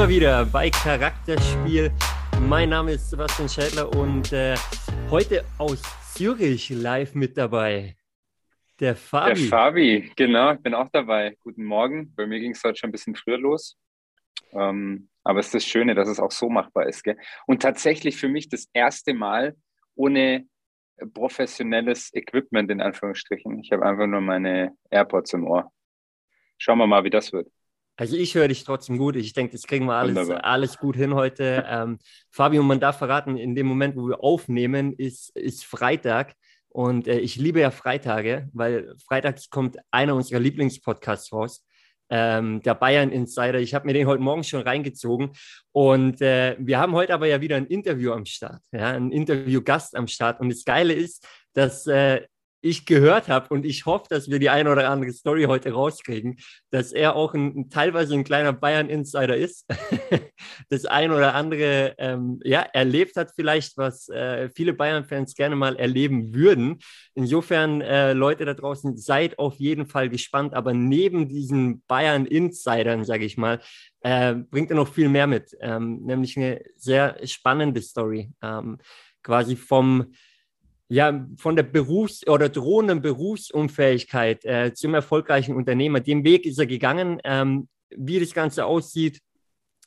Wir wieder bei Charakterspiel. Mein Name ist Sebastian Schädler und äh, heute aus Zürich live mit dabei. Der Fabi. Der Fabi, genau, ich bin auch dabei. Guten Morgen. Bei mir ging es heute schon ein bisschen früher los. Ähm, aber es ist das Schöne, dass es auch so machbar ist. Gell? Und tatsächlich für mich das erste Mal ohne professionelles Equipment in Anführungsstrichen. Ich habe einfach nur meine AirPods im Ohr. Schauen wir mal, wie das wird. Also ich höre dich trotzdem gut. Ich denke, das kriegen wir alles, alles gut hin heute. Ähm, Fabio, man darf verraten, in dem Moment, wo wir aufnehmen, ist, ist Freitag. Und äh, ich liebe ja Freitage, weil freitags kommt einer unserer Lieblingspodcasts raus. Ähm, der Bayern Insider. Ich habe mir den heute Morgen schon reingezogen. Und äh, wir haben heute aber ja wieder ein Interview am Start, ja, ein Interviewgast am Start. Und das Geile ist, dass äh, ich gehört habe und ich hoffe, dass wir die eine oder andere Story heute rauskriegen, dass er auch ein, teilweise ein kleiner Bayern-Insider ist, das ein oder andere ähm, ja, erlebt hat vielleicht, was äh, viele Bayern-Fans gerne mal erleben würden. Insofern, äh, Leute da draußen, seid auf jeden Fall gespannt, aber neben diesen Bayern-Insidern, sage ich mal, äh, bringt er noch viel mehr mit, ähm, nämlich eine sehr spannende Story, ähm, quasi vom ja, von der Berufs- oder drohenden Berufsunfähigkeit äh, zum erfolgreichen Unternehmer. Den Weg ist er gegangen. Ähm, wie das Ganze aussieht,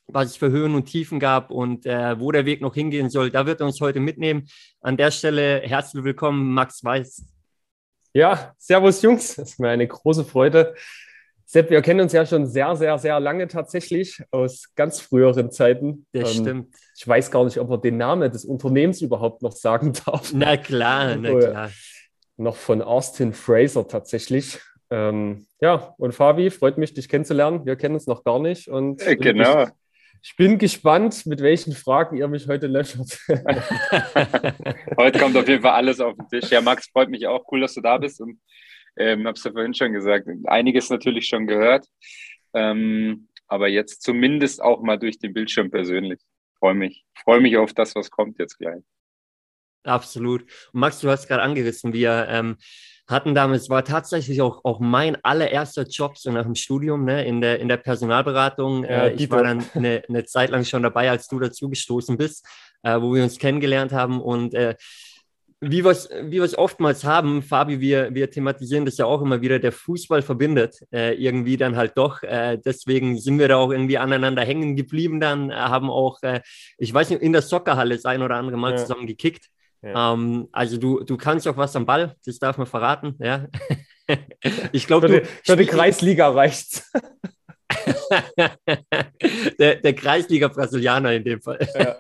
was es für Höhen und Tiefen gab und äh, wo der Weg noch hingehen soll, da wird er uns heute mitnehmen. An der Stelle herzlich willkommen, Max Weiß. Ja, Servus Jungs, es ist mir eine große Freude, Sepp, wir kennen uns ja schon sehr, sehr, sehr lange tatsächlich aus ganz früheren Zeiten. Das ähm, stimmt. Ich weiß gar nicht, ob man den Namen des Unternehmens überhaupt noch sagen darf. Na klar, na klar. Noch von Austin Fraser tatsächlich. Ähm, ja, und Fabi, freut mich, dich kennenzulernen. Wir kennen uns noch gar nicht. Und äh, genau. Ich, ich bin gespannt, mit welchen Fragen ihr mich heute löchert. heute kommt auf jeden Fall alles auf den Tisch. Ja, Max, freut mich auch. Cool, dass du da bist. Und ähm, habe es ja vorhin schon gesagt, einiges natürlich schon gehört, ähm, aber jetzt zumindest auch mal durch den Bildschirm persönlich. Freue mich, freue mich auf das, was kommt jetzt gleich. Absolut. Und Max, du hast gerade angerissen, wir ähm, hatten damals, war tatsächlich auch, auch mein allererster Job so nach dem Studium ne, in, der, in der Personalberatung. Ja, äh, ich war dann eine, eine Zeit lang schon dabei, als du dazugestoßen bist, äh, wo wir uns kennengelernt haben und äh, wie wir es wie oftmals haben, Fabi, wir, wir thematisieren das ja auch immer wieder, der Fußball verbindet äh, irgendwie dann halt doch. Äh, deswegen sind wir da auch irgendwie aneinander hängen geblieben dann, äh, haben auch, äh, ich weiß nicht, in der Soccerhalle das ein oder andere Mal ja. zusammen gekickt. Ja. Ähm, also du, du kannst auch was am Ball, das darf man verraten, ja. ich glaube, für, für die Kreisliga reicht's. der, der Kreisliga-Brasilianer in dem Fall. Ja.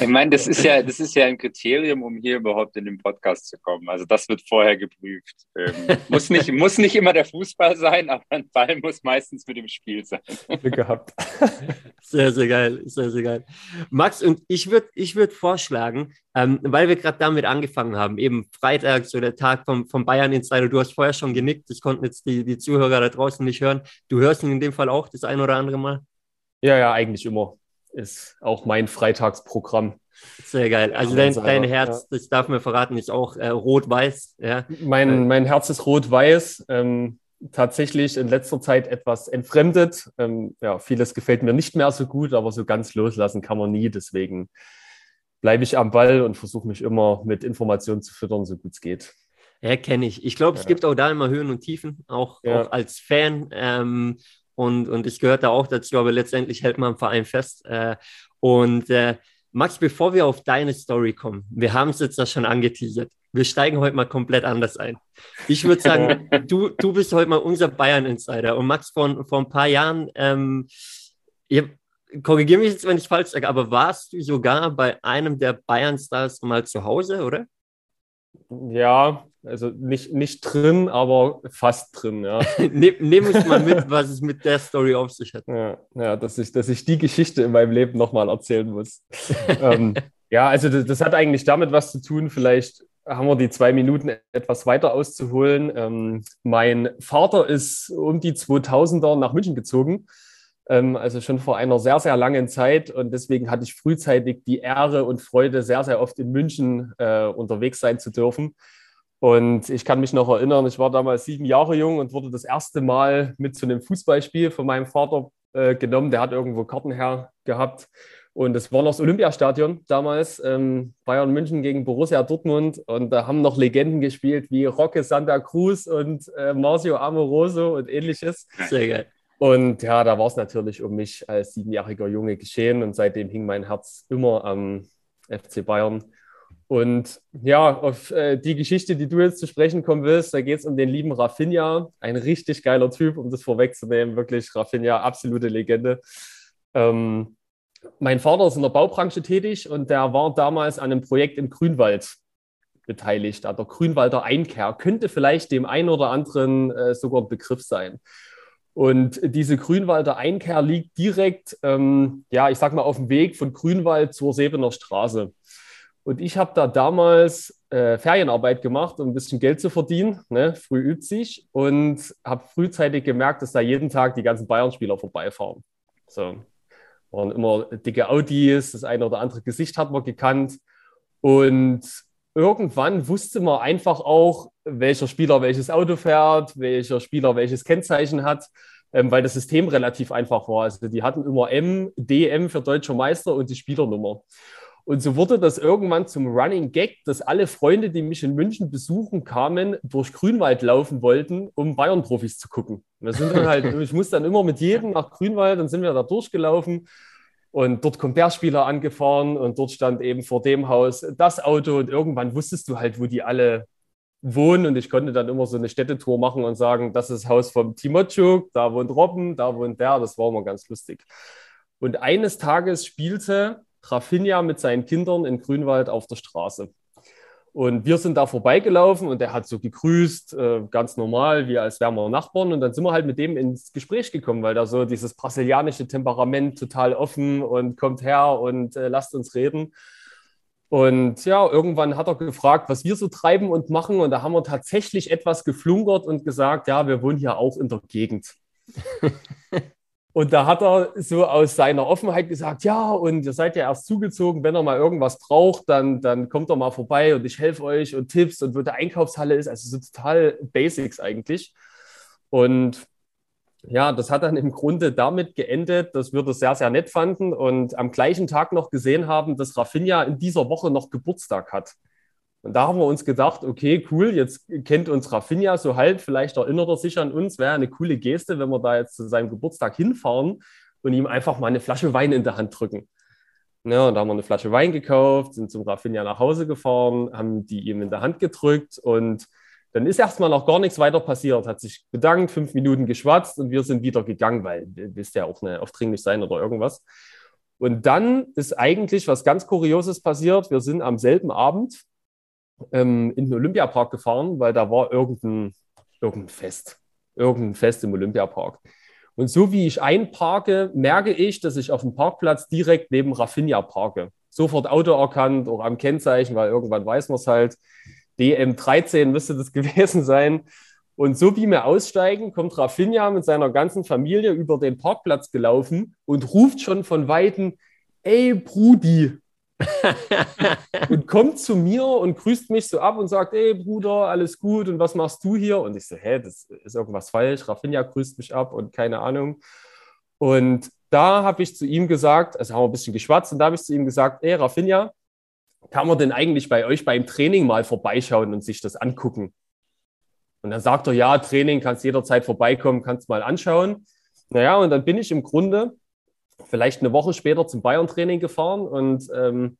Ich meine, das ist ja, das ist ja ein Kriterium, um hier überhaupt in den Podcast zu kommen. Also das wird vorher geprüft. Ähm, muss, nicht, muss nicht immer der Fußball sein, aber ein Ball muss meistens mit dem Spiel sein. Glück gehabt. Sehr, sehr geil. Sehr, sehr geil. Max, und ich würde ich würd vorschlagen, ähm, weil wir gerade damit angefangen haben, eben Freitag, so der Tag vom, vom Bayern Insider, du hast vorher schon genickt, das konnten jetzt die, die Zuhörer da draußen nicht hören. Du hörst ihn in dem Fall auch das ein oder andere Mal? Ja, ja, eigentlich immer. Ist auch mein Freitagsprogramm. Sehr geil. Also dein, dein Herz, ja. das darf man verraten, ist auch äh, rot-weiß. Ja? Mein, äh, mein Herz ist rot-weiß. Ähm, tatsächlich in letzter Zeit etwas entfremdet. Ähm, ja, vieles gefällt mir nicht mehr so gut, aber so ganz loslassen kann man nie. Deswegen bleibe ich am Ball und versuche mich immer mit Informationen zu füttern, so gut es geht. Ja, kenne ich. Ich glaube, ja. es gibt auch da immer Höhen und Tiefen, auch, ja. auch als Fan. Ähm, und, und ich gehöre da auch dazu, aber letztendlich hält man am Verein fest. Äh, und äh, Max, bevor wir auf deine Story kommen, wir haben es jetzt ja schon angeteasert. Wir steigen heute mal komplett anders ein. Ich würde sagen, du, du bist heute mal unser Bayern-Insider. Und Max, vor, vor ein paar Jahren, ähm, korrigiere mich jetzt, wenn ich falsch sage, aber warst du sogar bei einem der Bayern-Stars mal zu Hause, oder? Ja, also nicht, nicht drin, aber fast drin, ja. Nehm, nehm uns mal mit, was es mit der Story auf sich hat. Ja, ja dass, ich, dass ich die Geschichte in meinem Leben nochmal erzählen muss. ähm, ja, also das, das, hat eigentlich damit was zu tun. Vielleicht haben wir die zwei Minuten etwas weiter auszuholen. Ähm, mein Vater ist um die 2000er nach München gezogen ähm, also schon vor einer sehr, sehr langen Zeit. Und deswegen hatte ich frühzeitig die Ehre und Freude, sehr, sehr oft in München äh, unterwegs sein zu dürfen. Und ich kann mich noch erinnern, ich war damals sieben Jahre jung und wurde das erste Mal mit zu einem Fußballspiel von meinem Vater äh, genommen. Der hat irgendwo Karten her gehabt. Und es war noch das Olympiastadion damals, ähm, Bayern München gegen Borussia Dortmund. Und da haben noch Legenden gespielt wie Roque Santa Cruz und äh, Marcio Amoroso und ähnliches. Sehr geil. Und ja, da war es natürlich um mich als siebenjähriger Junge geschehen. Und seitdem hing mein Herz immer am FC Bayern. Und ja, auf äh, die Geschichte, die du jetzt zu sprechen kommen willst, da geht es um den lieben Rafinha. Ein richtig geiler Typ, um das vorwegzunehmen. Wirklich Rafinha, absolute Legende. Ähm, mein Vater ist in der Baubranche tätig und der war damals an einem Projekt im Grünwald beteiligt. Der Grünwalder Einkehr könnte vielleicht dem einen oder anderen äh, sogar ein Begriff sein. Und diese Grünwalder Einkehr liegt direkt, ähm, ja, ich sag mal, auf dem Weg von Grünwald zur Sebener Straße. Und ich habe da damals äh, Ferienarbeit gemacht, um ein bisschen Geld zu verdienen. Ne? Früh übt sich und habe frühzeitig gemerkt, dass da jeden Tag die ganzen Bayern-Spieler vorbeifahren. So. Waren immer dicke Audis, das eine oder andere Gesicht hat man gekannt. Und irgendwann wusste man einfach auch, welcher Spieler welches Auto fährt, welcher Spieler welches Kennzeichen hat, ähm, weil das System relativ einfach war. Also die hatten immer M, DM für deutscher Meister und die Spielernummer. Und so wurde das irgendwann zum Running Gag, dass alle Freunde, die mich in München besuchen kamen, durch Grünwald laufen wollten, um Bayern-Profis zu gucken. Halt, ich muss dann immer mit jedem nach Grünwald, dann sind wir da durchgelaufen. Und dort kommt der Spieler angefahren und dort stand eben vor dem Haus das Auto und irgendwann wusstest du halt, wo die alle wohnen und ich konnte dann immer so eine Städtetour machen und sagen, das ist das Haus vom Timotschuk, da wohnt Robben, da wohnt der, das war immer ganz lustig. Und eines Tages spielte Rafinha mit seinen Kindern in Grünwald auf der Straße. Und wir sind da vorbeigelaufen und er hat so gegrüßt, äh, ganz normal, wie als wären wir Nachbarn. Und dann sind wir halt mit dem ins Gespräch gekommen, weil da so dieses brasilianische Temperament total offen und kommt her und äh, lasst uns reden. Und ja, irgendwann hat er gefragt, was wir so treiben und machen. Und da haben wir tatsächlich etwas geflunkert und gesagt, ja, wir wohnen hier auch in der Gegend. Und da hat er so aus seiner Offenheit gesagt, ja, und ihr seid ja erst zugezogen, wenn er mal irgendwas braucht, dann, dann kommt er mal vorbei und ich helfe euch und Tipps und wo der Einkaufshalle ist. Also so total Basics eigentlich. Und ja, das hat dann im Grunde damit geendet, dass wir das sehr, sehr nett fanden und am gleichen Tag noch gesehen haben, dass Rafinha in dieser Woche noch Geburtstag hat. Und da haben wir uns gedacht, okay, cool, jetzt kennt uns Rafinha so halb, vielleicht erinnert er sich an uns, wäre eine coole Geste, wenn wir da jetzt zu seinem Geburtstag hinfahren und ihm einfach mal eine Flasche Wein in der Hand drücken. Ja, und da haben wir eine Flasche Wein gekauft, sind zum Rafinha nach Hause gefahren, haben die ihm in der Hand gedrückt und dann ist erstmal noch gar nichts weiter passiert, hat sich bedankt, fünf Minuten geschwatzt und wir sind wieder gegangen, weil wisst ja auch nicht aufdringlich sein oder irgendwas. Und dann ist eigentlich was ganz Kurioses passiert. Wir sind am selben Abend ähm, in den Olympiapark gefahren, weil da war irgendein, irgendein Fest. Irgendein Fest im Olympiapark. Und so wie ich einparke, merke ich, dass ich auf dem Parkplatz direkt neben Rafinha parke. Sofort Auto erkannt, auch am Kennzeichen, weil irgendwann weiß man es halt. DM13 müsste das gewesen sein. Und so wie wir aussteigen, kommt Rafinha mit seiner ganzen Familie über den Parkplatz gelaufen und ruft schon von Weitem, ey Brudi, und kommt zu mir und grüßt mich so ab und sagt, ey Bruder, alles gut und was machst du hier? Und ich so, hä, das ist irgendwas falsch. Rafinha grüßt mich ab und keine Ahnung. Und da habe ich zu ihm gesagt, also haben wir ein bisschen geschwatzt und da habe ich zu ihm gesagt, ey Rafinha, kann man denn eigentlich bei euch beim Training mal vorbeischauen und sich das angucken? Und dann sagt er, ja, Training, kannst jederzeit vorbeikommen, kannst mal anschauen. Naja, und dann bin ich im Grunde vielleicht eine Woche später zum Bayern-Training gefahren und ähm,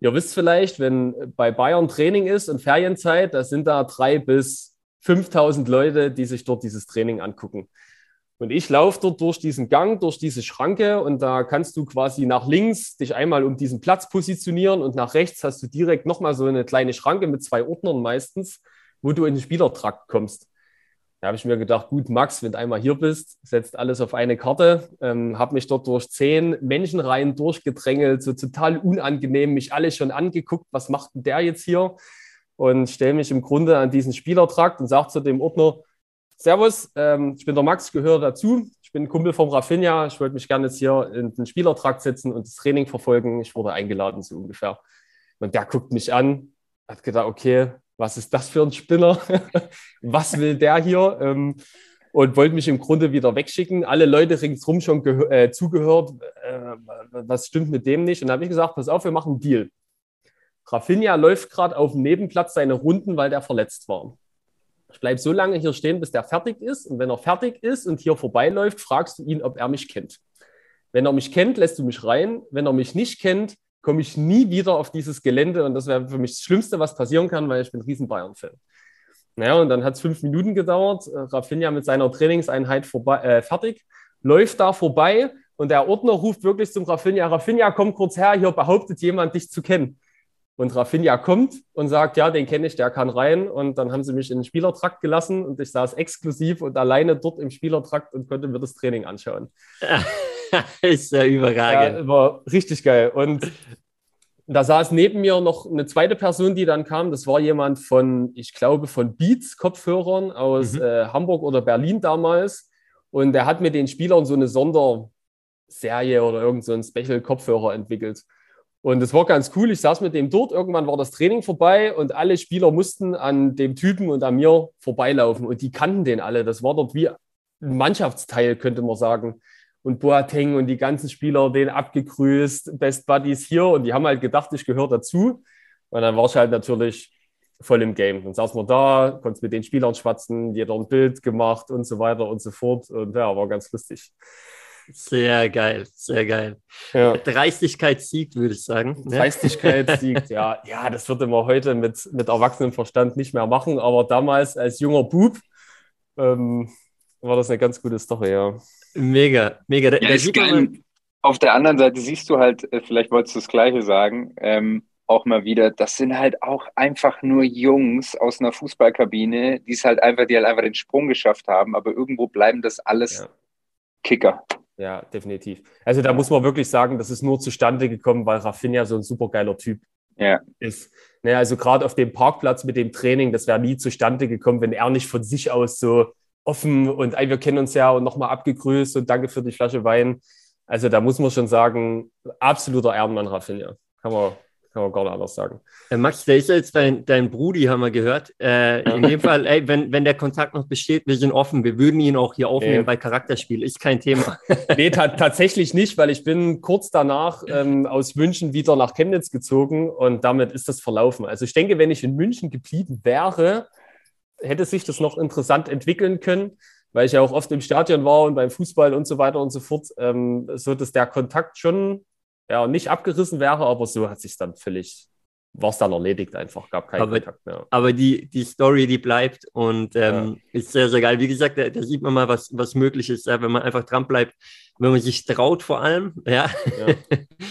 ihr wisst vielleicht, wenn bei Bayern Training ist und Ferienzeit, da sind da drei bis 5000 Leute, die sich dort dieses Training angucken. Und ich laufe dort durch diesen Gang, durch diese Schranke und da kannst du quasi nach links dich einmal um diesen Platz positionieren und nach rechts hast du direkt nochmal so eine kleine Schranke mit zwei Ordnern meistens, wo du in den Spielertrakt kommst. Da habe ich mir gedacht, gut, Max, wenn du einmal hier bist, setzt alles auf eine Karte. Ähm, habe mich dort durch zehn Menschenreihen durchgedrängelt, so total unangenehm, mich alle schon angeguckt, was macht denn der jetzt hier? Und stelle mich im Grunde an diesen Spielertrakt und sage zu dem Ordner, Servus, ähm, ich bin der Max, gehöre dazu. Ich bin Kumpel vom Rafinha. Ich wollte mich gerne jetzt hier in den Spielertrakt setzen und das Training verfolgen. Ich wurde eingeladen, so ungefähr. Und der guckt mich an, hat gedacht, okay, was ist das für ein Spinner? was will der hier? Ähm, und wollte mich im Grunde wieder wegschicken. Alle Leute ringsrum schon äh, zugehört, äh, was stimmt mit dem nicht? Und dann habe ich gesagt, pass auf, wir machen einen Deal. Rafinha läuft gerade auf dem Nebenplatz seine Runden, weil der verletzt war. Ich bleibe so lange hier stehen, bis der fertig ist. Und wenn er fertig ist und hier vorbeiläuft, fragst du ihn, ob er mich kennt. Wenn er mich kennt, lässt du mich rein. Wenn er mich nicht kennt, komme ich nie wieder auf dieses Gelände. Und das wäre für mich das Schlimmste, was passieren kann, weil ich bin riesen Bayern-Fan. Naja, und dann hat es fünf Minuten gedauert. Äh, Rafinha mit seiner Trainingseinheit vorbei, äh, fertig, läuft da vorbei und der Ordner ruft wirklich zum Rafinha, Rafinha, komm kurz her, hier behauptet jemand, dich zu kennen. Und Rafinha kommt und sagt, ja, den kenne ich, der kann rein. Und dann haben sie mich in den Spielertrakt gelassen und ich saß exklusiv und alleine dort im Spielertrakt und konnte mir das Training anschauen. ist ja überragend. Ja, war richtig geil. Und da saß neben mir noch eine zweite Person, die dann kam. Das war jemand von, ich glaube, von Beats Kopfhörern aus mhm. äh, Hamburg oder Berlin damals. Und der hat mit den Spielern so eine Sonderserie oder irgend so einen Special-Kopfhörer entwickelt. Und es war ganz cool. Ich saß mit dem dort. Irgendwann war das Training vorbei und alle Spieler mussten an dem Typen und an mir vorbeilaufen. Und die kannten den alle. Das war dort wie ein Mannschaftsteil, könnte man sagen und Boateng und die ganzen Spieler den abgegrüßt, Best Buddies hier und die haben halt gedacht, ich gehöre dazu. Und dann war ich halt natürlich voll im Game. Dann saß man da, konnte mit den Spielern schwatzen, jeder ein Bild gemacht und so weiter und so fort. Und ja, war ganz lustig. Sehr geil, sehr geil. Ja. Dreistigkeit siegt, würde ich sagen. Ne? Dreistigkeit siegt, ja. Ja, das würde man heute mit, mit erwachsenem Verstand nicht mehr machen, aber damals als junger Bub ähm, war das eine ganz gute Story, ja. Mega, mega. Da, ja, da sieht man auf der anderen Seite siehst du halt, äh, vielleicht wolltest du das Gleiche sagen, ähm, auch mal wieder, das sind halt auch einfach nur Jungs aus einer Fußballkabine, die es halt einfach, die halt einfach den Sprung geschafft haben, aber irgendwo bleiben das alles ja. Kicker. Ja, definitiv. Also da muss man wirklich sagen, das ist nur zustande gekommen, weil Rafinha so ein supergeiler Typ ja. ist. Ne, also gerade auf dem Parkplatz mit dem Training, das wäre nie zustande gekommen, wenn er nicht von sich aus so offen und ey, wir kennen uns ja und nochmal abgegrüßt und danke für die Flasche Wein. Also da muss man schon sagen, absoluter Ehrenmann Rafinha. Kann man, kann man gar nicht anders sagen. Äh, Max, der ist jetzt dein, dein Brudi, haben wir gehört. Äh, in dem Fall, ey, wenn, wenn der Kontakt noch besteht, wir sind offen. Wir würden ihn auch hier aufnehmen nee. bei Charakterspiel. Ist kein Thema. nee, tatsächlich nicht, weil ich bin kurz danach ähm, aus München wieder nach Chemnitz gezogen und damit ist das verlaufen. Also ich denke, wenn ich in München geblieben wäre, hätte sich das noch interessant entwickeln können, weil ich ja auch oft im Stadion war und beim Fußball und so weiter und so fort, ähm, so dass der Kontakt schon ja, nicht abgerissen wäre, aber so hat sich dann völlig, war es dann erledigt einfach, gab keinen aber, Kontakt mehr. Aber die, die Story, die bleibt und ähm, ja. ist sehr, sehr geil. Wie gesagt, da, da, sieht man mal, was, was möglich ist, ja, wenn man einfach dran bleibt, wenn man sich traut vor allem, ja,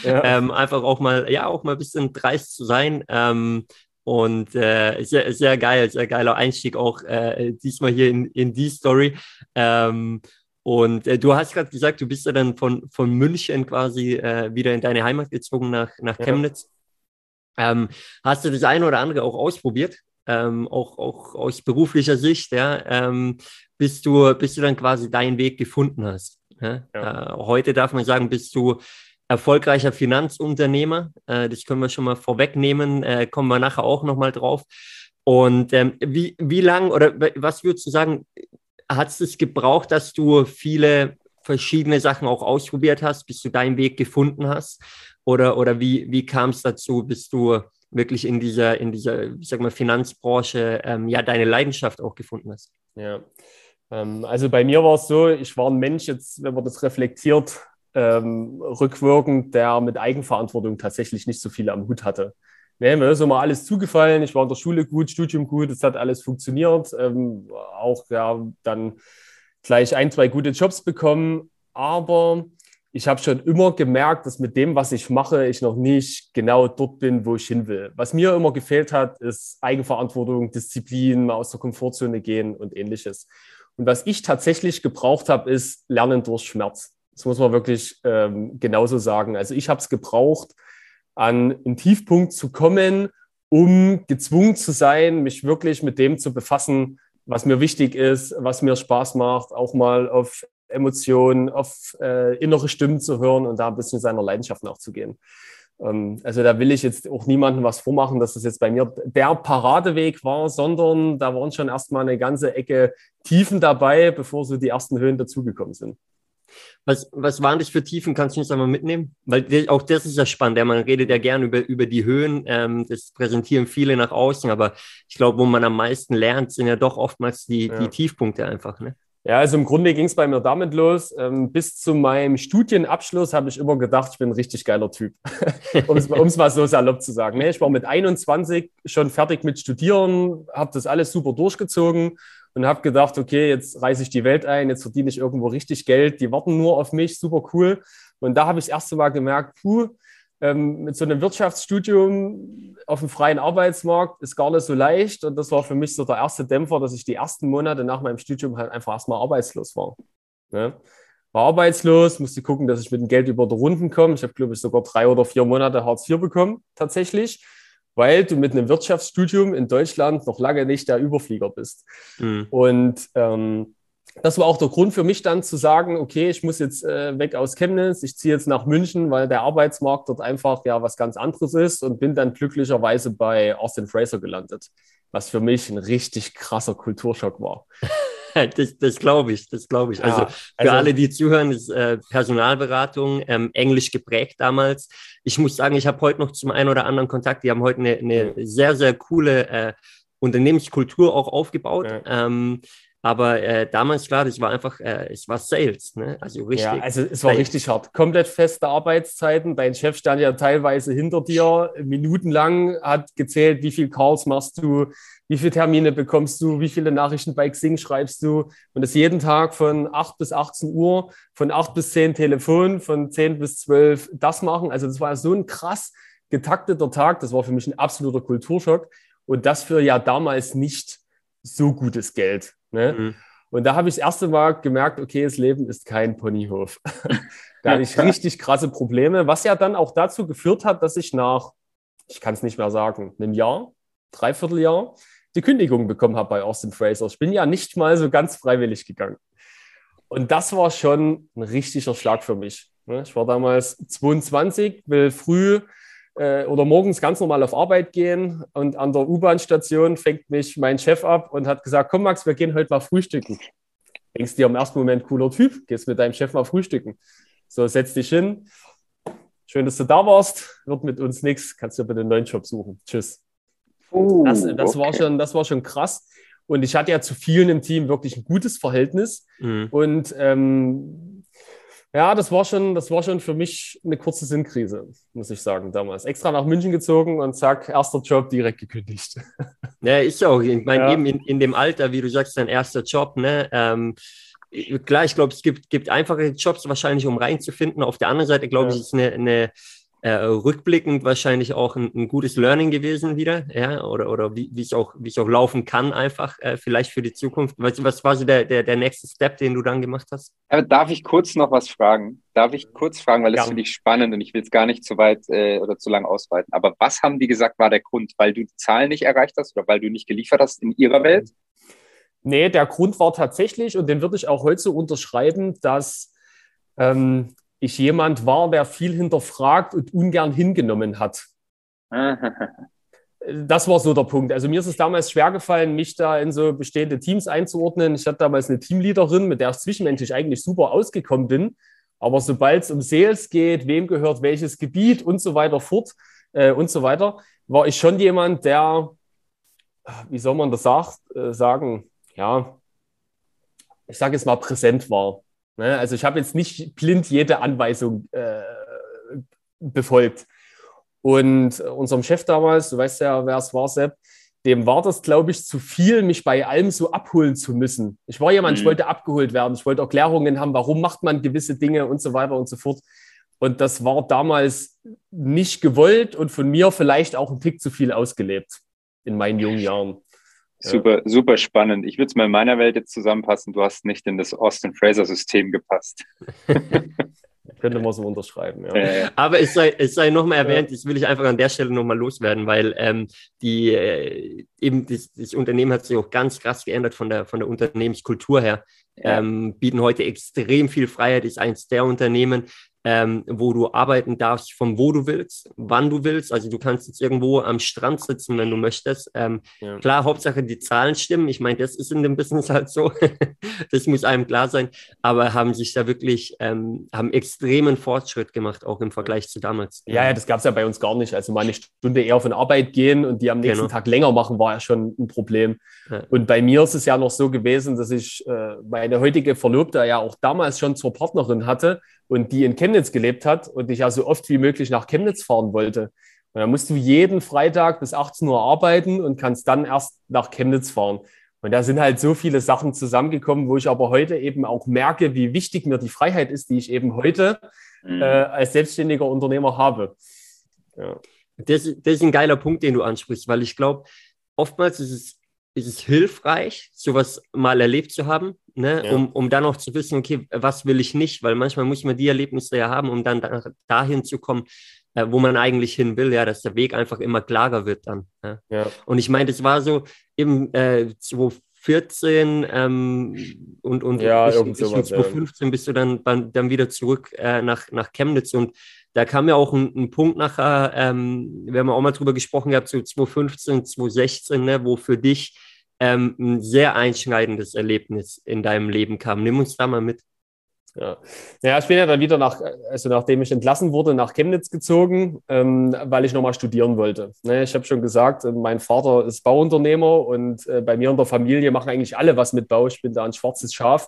ja. ähm, einfach auch mal, ja, auch mal ein bisschen dreist zu sein. Ähm, und äh, sehr, sehr geil, sehr geiler Einstieg auch äh, diesmal hier in, in die Story. Ähm, und äh, du hast gerade gesagt, du bist ja dann von, von München quasi äh, wieder in deine Heimat gezogen nach, nach Chemnitz. Ja. Ähm, hast du das eine oder andere auch ausprobiert? Ähm, auch, auch aus beruflicher Sicht, ja, ähm, bis, du, bis du dann quasi deinen Weg gefunden hast. Ja? Ja. Äh, heute darf man sagen, bist du erfolgreicher Finanzunternehmer. Äh, das können wir schon mal vorwegnehmen, äh, kommen wir nachher auch nochmal drauf. Und ähm, wie, wie lang oder was würdest du sagen, hat es gebraucht, dass du viele verschiedene Sachen auch ausprobiert hast, bis du deinen Weg gefunden hast? Oder, oder wie, wie kam es dazu, bis du wirklich in dieser, in dieser, ich sag mal, Finanzbranche ähm, ja deine Leidenschaft auch gefunden hast? Ja. Ähm, also bei mir war es so, ich war ein Mensch, jetzt, wenn man das reflektiert, ähm, rückwirkend, der mit Eigenverantwortung tatsächlich nicht so viel am Hut hatte. Nee, mir ist immer alles zugefallen. Ich war in der Schule gut, Studium gut, es hat alles funktioniert. Ähm, auch ja, dann gleich ein, zwei gute Jobs bekommen. Aber ich habe schon immer gemerkt, dass mit dem, was ich mache, ich noch nicht genau dort bin, wo ich hin will. Was mir immer gefehlt hat, ist Eigenverantwortung, Disziplin, aus der Komfortzone gehen und ähnliches. Und was ich tatsächlich gebraucht habe, ist Lernen durch Schmerz. Das muss man wirklich ähm, genauso sagen. Also ich habe es gebraucht, an einen Tiefpunkt zu kommen, um gezwungen zu sein, mich wirklich mit dem zu befassen, was mir wichtig ist, was mir Spaß macht, auch mal auf Emotionen, auf äh, innere Stimmen zu hören und da ein bisschen seiner Leidenschaft nachzugehen. Ähm, also da will ich jetzt auch niemandem was vormachen, dass das jetzt bei mir der Paradeweg war, sondern da waren schon erstmal eine ganze Ecke Tiefen dabei, bevor so die ersten Höhen dazugekommen sind. Was, was waren das für Tiefen? Kannst du uns einmal mitnehmen? Weil auch das ist ja spannend. Ja, man redet ja gerne über, über die Höhen. Ähm, das präsentieren viele nach außen. Aber ich glaube, wo man am meisten lernt, sind ja doch oftmals die, ja. die Tiefpunkte einfach. Ne? Ja, also im Grunde ging es bei mir damit los. Ähm, bis zu meinem Studienabschluss habe ich immer gedacht, ich bin ein richtig geiler Typ. um es mal so salopp zu sagen. Nee, ich war mit 21 schon fertig mit Studieren, habe das alles super durchgezogen und habe gedacht, okay, jetzt reise ich die Welt ein, jetzt verdiene ich irgendwo richtig Geld, die warten nur auf mich, super cool. Und da habe ich das erste Mal gemerkt, puh, ähm, mit so einem Wirtschaftsstudium auf dem freien Arbeitsmarkt ist gar nicht so leicht. Und das war für mich so der erste Dämpfer, dass ich die ersten Monate nach meinem Studium halt einfach erstmal arbeitslos war. Ne? War arbeitslos, musste gucken, dass ich mit dem Geld über die Runden komme. Ich habe, glaube ich, sogar drei oder vier Monate Hartz IV bekommen, tatsächlich, weil du mit einem Wirtschaftsstudium in Deutschland noch lange nicht der Überflieger bist. Mhm. Und ähm, das war auch der Grund für mich dann zu sagen, okay, ich muss jetzt äh, weg aus Chemnitz, ich ziehe jetzt nach München, weil der Arbeitsmarkt dort einfach ja was ganz anderes ist und bin dann glücklicherweise bei Austin Fraser gelandet, was für mich ein richtig krasser Kulturschock war. das, das glaube ich, das glaube ich. Also, ja, also für alle, die zuhören, ist äh, Personalberatung, ähm, Englisch geprägt damals. Ich muss sagen, ich habe heute noch zum einen oder anderen Kontakt. Die haben heute eine, eine sehr, sehr coole äh, Unternehmenskultur auch aufgebaut. Ja. Ähm, aber äh, damals, klar, das war einfach, äh, es war Sales, ne? Also richtig. Ja, also es war Sales. richtig hart. Komplett feste Arbeitszeiten. Dein Chef stand ja teilweise hinter dir, minutenlang, hat gezählt, wie viel Calls machst du, wie viele Termine bekommst du, wie viele Nachrichten bei Xing schreibst du. Und das jeden Tag von 8 bis 18 Uhr, von 8 bis 10 Telefon, von 10 bis 12 das machen. Also das war so ein krass getakteter Tag. Das war für mich ein absoluter Kulturschock. Und das für ja damals nicht so gutes Geld. Ne? Mhm. Und da habe ich das erste Mal gemerkt, okay, das Leben ist kein Ponyhof. da hatte ich richtig krasse Probleme, was ja dann auch dazu geführt hat, dass ich nach, ich kann es nicht mehr sagen, einem Jahr, dreiviertel Jahr, die Kündigung bekommen habe bei Austin Fraser. Ich bin ja nicht mal so ganz freiwillig gegangen. Und das war schon ein richtiger Schlag für mich. Ne? Ich war damals 22, will früh äh, oder morgens ganz normal auf Arbeit gehen und an der U-Bahn-Station fängt mich mein Chef ab und hat gesagt, komm Max, wir gehen heute mal frühstücken. Denkst dir im ersten Moment, cooler Typ, gehst mit deinem Chef mal frühstücken. So, setz dich hin. Schön, dass du da warst. Wird mit uns nichts. Kannst du bitte einen neuen Job suchen. Tschüss. Uh, das, das, okay. war schon, das war schon krass. Und ich hatte ja zu vielen im Team wirklich ein gutes Verhältnis. Mhm. Und ähm, ja, das war schon, das war schon für mich eine kurze Sinnkrise, muss ich sagen, damals. Extra nach München gezogen und zack, erster Job direkt gekündigt. Ja, ich auch. Ich meine, ja. eben in, in dem Alter, wie du sagst, dein erster Job, ne? Ähm, klar, ich glaube, es gibt, gibt einfache Jobs wahrscheinlich, um reinzufinden. Auf der anderen Seite, glaube ja. ich, ist eine, eine äh, rückblickend wahrscheinlich auch ein, ein, gutes Learning gewesen wieder, ja, oder, oder wie, wie, ich auch, wie ich auch laufen kann, einfach äh, vielleicht für die Zukunft. Was, was war so der, der, der nächste Step, den du dann gemacht hast? Aber darf ich kurz noch was fragen? Darf ich kurz fragen, weil das ja. finde ich spannend und ich will es gar nicht zu weit äh, oder zu lang ausweiten. Aber was haben die gesagt, war der Grund? Weil du die Zahlen nicht erreicht hast oder weil du nicht geliefert hast in ihrer Welt? Nee, der Grund war tatsächlich, und den würde ich auch heute so unterschreiben, dass ähm, ich jemand war, der viel hinterfragt und ungern hingenommen hat. das war so der Punkt. Also mir ist es damals schwer gefallen, mich da in so bestehende Teams einzuordnen. Ich hatte damals eine Teamleaderin, mit der ich zwischenmenschlich eigentlich super ausgekommen bin. Aber sobald es um Sales geht, wem gehört welches Gebiet und so weiter fort äh, und so weiter, war ich schon jemand, der, wie soll man das sagt, äh, sagen, ja, ich sage jetzt mal präsent war. Ne? Also ich habe jetzt nicht blind jede Anweisung äh, befolgt. Und unserem Chef damals, du weißt ja, wer es war, Sepp, dem war das, glaube ich, zu viel, mich bei allem so abholen zu müssen. Ich war jemand, mhm. ich wollte abgeholt werden, ich wollte Erklärungen haben, warum macht man gewisse Dinge und so weiter und so fort. Und das war damals nicht gewollt und von mir vielleicht auch ein Tick zu viel ausgelebt in meinen jungen Jahren. Super, super spannend. Ich würde es mal in meiner Welt jetzt zusammenpassen. Du hast nicht in das Austin Fraser System gepasst. Könnte man so unterschreiben, ja. Äh, Aber es sei, es sei nochmal erwähnt, das will ich einfach an der Stelle nochmal loswerden, weil ähm, die äh, eben das, das, Unternehmen hat sich auch ganz krass geändert von der, von der Unternehmenskultur her. Ähm, bieten heute extrem viel Freiheit, ist eins der Unternehmen, ähm, wo du arbeiten darfst, von wo du willst, wann du willst. Also du kannst jetzt irgendwo am Strand sitzen, wenn du möchtest. Ähm, ja. Klar, Hauptsache die Zahlen stimmen. Ich meine, das ist in dem Business halt so. das muss einem klar sein. Aber haben sich da wirklich, ähm, haben extremen Fortschritt gemacht, auch im Vergleich zu damals. Ja, ja das gab es ja bei uns gar nicht. Also mal eine Stunde eher von Arbeit gehen und die am nächsten genau. Tag länger machen, war ja schon ein Problem. Ja. Und bei mir ist es ja noch so gewesen, dass ich äh, meine heutige Verlobte ja auch damals schon zur Partnerin hatte und die in Chemnitz gelebt hat und ich ja so oft wie möglich nach Chemnitz fahren wollte. Und dann musst du jeden Freitag bis 18 Uhr arbeiten und kannst dann erst nach Chemnitz fahren. Und da sind halt so viele Sachen zusammengekommen, wo ich aber heute eben auch merke, wie wichtig mir die Freiheit ist, die ich eben heute mhm. äh, als selbstständiger Unternehmer habe. Ja. Das, das ist ein geiler Punkt, den du ansprichst, weil ich glaube, oftmals ist es ist es hilfreich, sowas mal erlebt zu haben, ne? Ja. um, um dann auch zu wissen, okay, was will ich nicht, weil manchmal muss man die Erlebnisse ja haben, um dann da, dahin zu kommen, äh, wo man eigentlich hin will, ja, dass der Weg einfach immer klarer wird dann. Ja? ja. Und ich meine, das war so eben äh, 2014 ähm, und, und ja, bis, bis 2015 bist du dann, dann wieder zurück äh, nach, nach Chemnitz und da kam ja auch ein, ein Punkt nachher, ähm, wir haben auch mal drüber gesprochen gehabt, so 2015, 2016, ne, wo für dich ähm, ein sehr einschneidendes Erlebnis in deinem Leben kam. Nimm uns da mal mit. Ja. ja, ich bin ja dann wieder nach, also nachdem ich entlassen wurde, nach Chemnitz gezogen, ähm, weil ich nochmal studieren wollte. Ne, ich habe schon gesagt, mein Vater ist Bauunternehmer und äh, bei mir in der Familie machen eigentlich alle was mit Bau. Ich bin da ein schwarzes Schaf.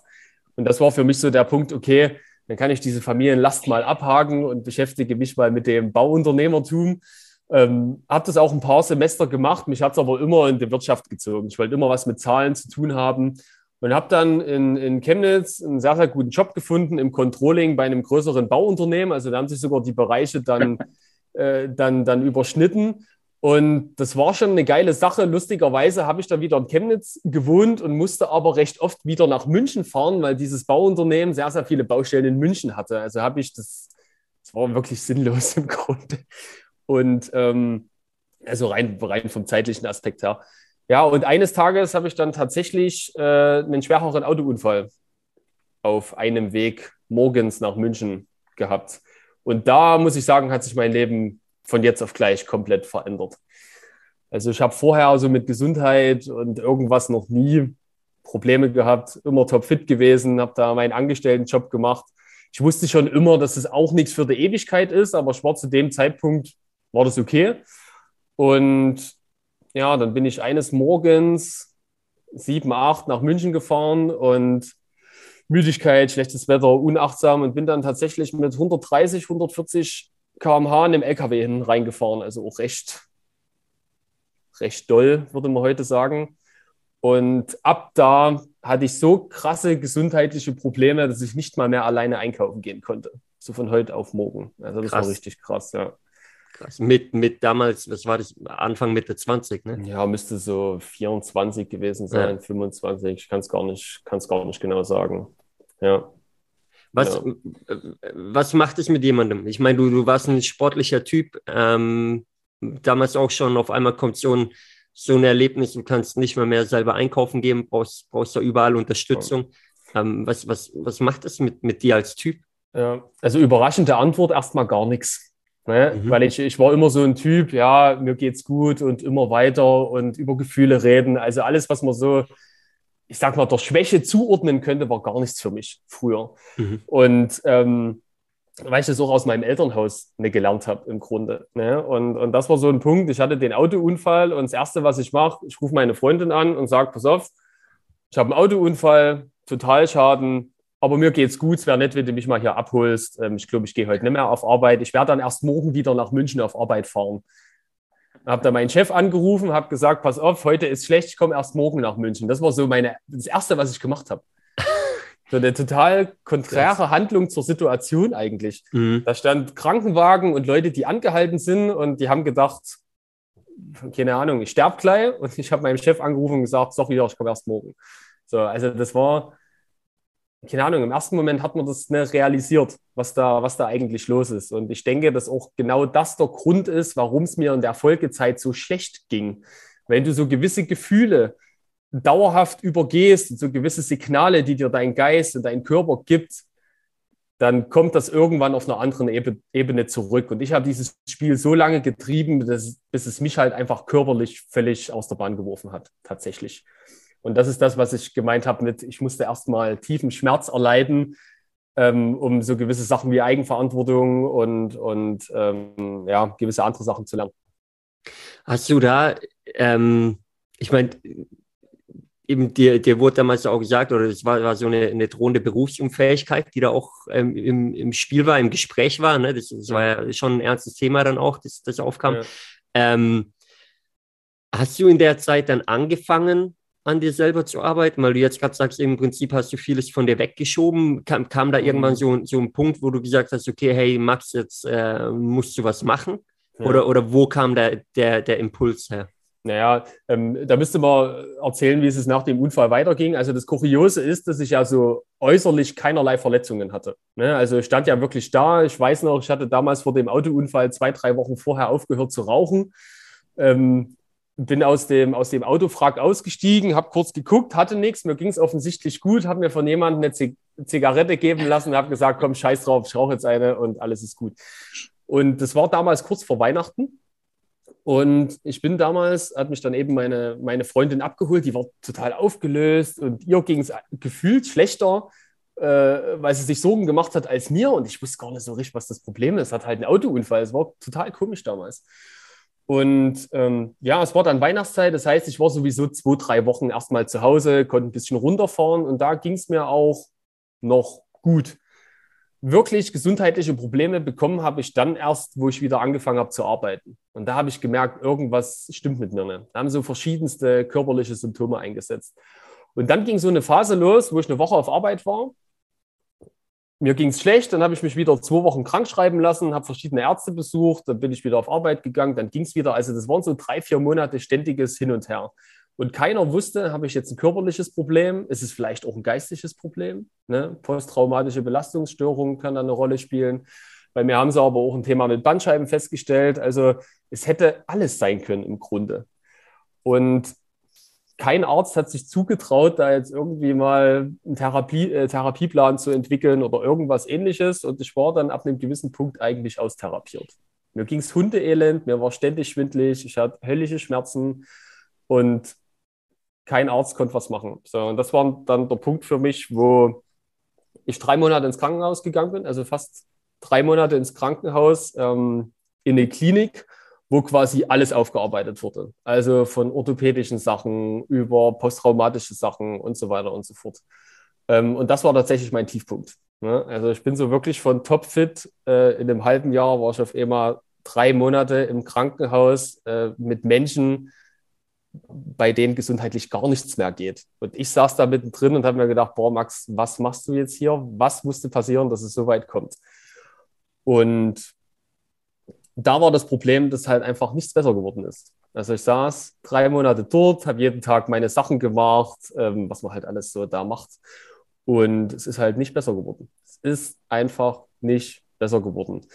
Und das war für mich so der Punkt, okay, dann kann ich diese Familienlast mal abhaken und beschäftige mich mal mit dem Bauunternehmertum. Ähm, habe das auch ein paar Semester gemacht. Mich hat es aber immer in die Wirtschaft gezogen. Ich wollte immer was mit Zahlen zu tun haben und habe dann in, in Chemnitz einen sehr, sehr guten Job gefunden im Controlling bei einem größeren Bauunternehmen. Also da haben sich sogar die Bereiche dann, äh, dann, dann überschnitten. Und das war schon eine geile Sache. Lustigerweise habe ich dann wieder in Chemnitz gewohnt und musste aber recht oft wieder nach München fahren, weil dieses Bauunternehmen sehr, sehr viele Baustellen in München hatte. Also habe ich das, das war wirklich sinnlos im Grunde. Und ähm, also rein, rein vom zeitlichen Aspekt her. Ja, und eines Tages habe ich dann tatsächlich äh, einen schwereren Autounfall auf einem Weg morgens nach München gehabt. Und da muss ich sagen, hat sich mein Leben von jetzt auf gleich komplett verändert. Also ich habe vorher also mit Gesundheit und irgendwas noch nie Probleme gehabt, immer topfit gewesen, habe da meinen Angestelltenjob gemacht. Ich wusste schon immer, dass es auch nichts für die Ewigkeit ist, aber ich war zu dem Zeitpunkt, war das okay. Und ja, dann bin ich eines Morgens sieben, acht nach München gefahren und Müdigkeit, schlechtes Wetter, unachtsam und bin dann tatsächlich mit 130, 140 km/h in dem LKW hin reingefahren. Also auch recht, recht doll, würde man heute sagen. Und ab da hatte ich so krasse gesundheitliche Probleme, dass ich nicht mal mehr alleine einkaufen gehen konnte. So von heute auf morgen. Also das krass. war richtig krass, ja. Krass. Mit, mit damals, was war das? Anfang Mitte 20, ne? Ja, müsste so 24 gewesen sein, ja. 25. Ich kann es gar, nicht, gar nicht genau sagen. Ja. Was, ja. was macht es mit jemandem? Ich meine, du, du warst ein sportlicher Typ, ähm, damals auch schon, auf einmal kommt so ein, so ein Erlebnis, du kannst nicht mehr, mehr selber einkaufen gehen, brauchst, brauchst da überall Unterstützung. Ja. Ähm, was, was, was macht das mit, mit dir als Typ? Ja, also überraschende Antwort erstmal gar nichts. Ne? Mhm. Weil ich, ich war immer so ein Typ, ja, mir geht's gut und immer weiter und über Gefühle reden. Also alles, was man so ich sag mal, der Schwäche zuordnen könnte, war gar nichts für mich früher. Mhm. Und ähm, weil ich das auch aus meinem Elternhaus ne, gelernt habe im Grunde. Ne? Und, und das war so ein Punkt. Ich hatte den Autounfall und das Erste, was ich mache, ich rufe meine Freundin an und sage, pass auf, ich habe einen Autounfall, Totalschaden, aber mir geht's gut. Es wäre nett, wenn du mich mal hier abholst. Ähm, ich glaube, ich gehe heute nicht mehr auf Arbeit. Ich werde dann erst morgen wieder nach München auf Arbeit fahren. Habe da meinen Chef angerufen, habe gesagt, pass auf, heute ist schlecht, ich komme erst morgen nach München. Das war so meine, das Erste, was ich gemacht habe. So eine total konträre Handlung zur Situation eigentlich. Mhm. Da stand Krankenwagen und Leute, die angehalten sind und die haben gedacht, keine Ahnung, ich sterbe gleich. Und ich habe meinem Chef angerufen und gesagt, sorry, ich komme erst morgen. So, also das war, keine Ahnung, im ersten Moment hat man das nicht realisiert, was da, was da eigentlich los ist. Und ich denke, dass auch genau das der Grund ist, warum es mir in der Folgezeit so schlecht ging. Wenn du so gewisse Gefühle dauerhaft übergehst, so gewisse Signale, die dir dein Geist und dein Körper gibt, dann kommt das irgendwann auf einer anderen Ebene zurück. Und ich habe dieses Spiel so lange getrieben, dass, bis es mich halt einfach körperlich völlig aus der Bahn geworfen hat, tatsächlich. Und das ist das, was ich gemeint habe mit, ich musste erstmal tiefen Schmerz erleiden, ähm, um so gewisse Sachen wie Eigenverantwortung und, und ähm, ja, gewisse andere Sachen zu lernen. Hast du da, ähm, ich meine, eben dir, dir wurde damals auch gesagt, oder es war, war so eine, eine drohende Berufsunfähigkeit, die da auch ähm, im, im Spiel war, im Gespräch war. Ne? Das, das, war ja schon ein ernstes Thema dann auch, das, das aufkam. Ja. Ähm, hast du in der Zeit dann angefangen, an dir selber zu arbeiten? Weil du jetzt gerade sagst, im Prinzip hast du vieles von dir weggeschoben. Kam, kam da irgendwann mhm. so, so ein Punkt, wo du gesagt hast, okay, hey Max, jetzt äh, musst du was machen? Ja. Oder, oder wo kam der, der, der Impuls her? Naja, ähm, da müsste man erzählen, wie es nach dem Unfall weiterging. Also das Kuriose ist, dass ich ja so äußerlich keinerlei Verletzungen hatte. Ne? Also ich stand ja wirklich da. Ich weiß noch, ich hatte damals vor dem Autounfall zwei, drei Wochen vorher aufgehört zu rauchen. Ähm, bin aus dem, aus dem Autofrag ausgestiegen, habe kurz geguckt, hatte nichts, mir ging es offensichtlich gut, habe mir von jemandem eine Zig Zigarette geben lassen, habe gesagt, komm, scheiß drauf, ich rauche jetzt eine und alles ist gut. Und das war damals kurz vor Weihnachten. Und ich bin damals, hat mich dann eben meine, meine Freundin abgeholt, die war total aufgelöst und ihr ging es gefühlt schlechter, äh, weil sie sich Sorgen gemacht hat als mir. Und ich wusste gar nicht so richtig, was das Problem ist. Hat halt einen Autounfall. Es war total komisch damals. Und ähm, ja, es war dann Weihnachtszeit, das heißt, ich war sowieso zwei, drei Wochen erstmal zu Hause, konnte ein bisschen runterfahren und da ging es mir auch noch gut. Wirklich gesundheitliche Probleme bekommen habe ich dann erst, wo ich wieder angefangen habe zu arbeiten. Und da habe ich gemerkt, irgendwas stimmt mit mir nicht. Da haben so verschiedenste körperliche Symptome eingesetzt. Und dann ging so eine Phase los, wo ich eine Woche auf Arbeit war mir ging es schlecht, dann habe ich mich wieder zwei Wochen krank schreiben lassen, habe verschiedene Ärzte besucht, dann bin ich wieder auf Arbeit gegangen, dann ging es wieder. Also das waren so drei, vier Monate ständiges Hin und Her. Und keiner wusste, habe ich jetzt ein körperliches Problem, ist es vielleicht auch ein geistliches Problem? Ne? Posttraumatische Belastungsstörungen kann da eine Rolle spielen. Bei mir haben sie aber auch ein Thema mit Bandscheiben festgestellt. Also es hätte alles sein können im Grunde. Und kein Arzt hat sich zugetraut, da jetzt irgendwie mal einen Therapie, äh, Therapieplan zu entwickeln oder irgendwas ähnliches. Und ich war dann ab einem gewissen Punkt eigentlich austherapiert. Mir ging es hundeelend, mir war ständig schwindlig, ich hatte höllische Schmerzen und kein Arzt konnte was machen. So, und das war dann der Punkt für mich, wo ich drei Monate ins Krankenhaus gegangen bin, also fast drei Monate ins Krankenhaus ähm, in eine Klinik wo quasi alles aufgearbeitet wurde. Also von orthopädischen Sachen über posttraumatische Sachen und so weiter und so fort. Ähm, und das war tatsächlich mein Tiefpunkt. Ne? Also ich bin so wirklich von topfit. Äh, in einem halben Jahr war ich auf einmal drei Monate im Krankenhaus äh, mit Menschen, bei denen gesundheitlich gar nichts mehr geht. Und ich saß da mittendrin und habe mir gedacht, boah, Max, was machst du jetzt hier? Was musste passieren, dass es so weit kommt? Und da war das Problem, dass halt einfach nichts besser geworden ist. Also ich saß drei Monate dort, habe jeden Tag meine Sachen gemacht, ähm, was man halt alles so da macht. Und es ist halt nicht besser geworden. Es ist einfach nicht besser geworden.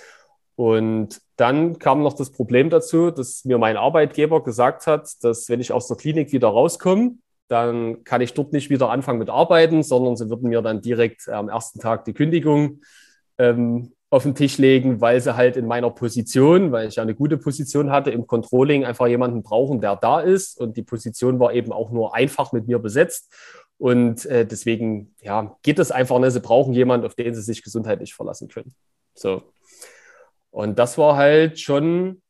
Und dann kam noch das Problem dazu, dass mir mein Arbeitgeber gesagt hat, dass wenn ich aus der Klinik wieder rauskomme, dann kann ich dort nicht wieder anfangen mit Arbeiten, sondern sie würden mir dann direkt am ersten Tag die Kündigung ähm, auf den Tisch legen, weil sie halt in meiner Position, weil ich ja eine gute Position hatte im Controlling, einfach jemanden brauchen, der da ist. Und die Position war eben auch nur einfach mit mir besetzt. Und äh, deswegen ja, geht es einfach nicht. Sie brauchen jemanden, auf den sie sich gesundheitlich verlassen können. So. Und das war halt schon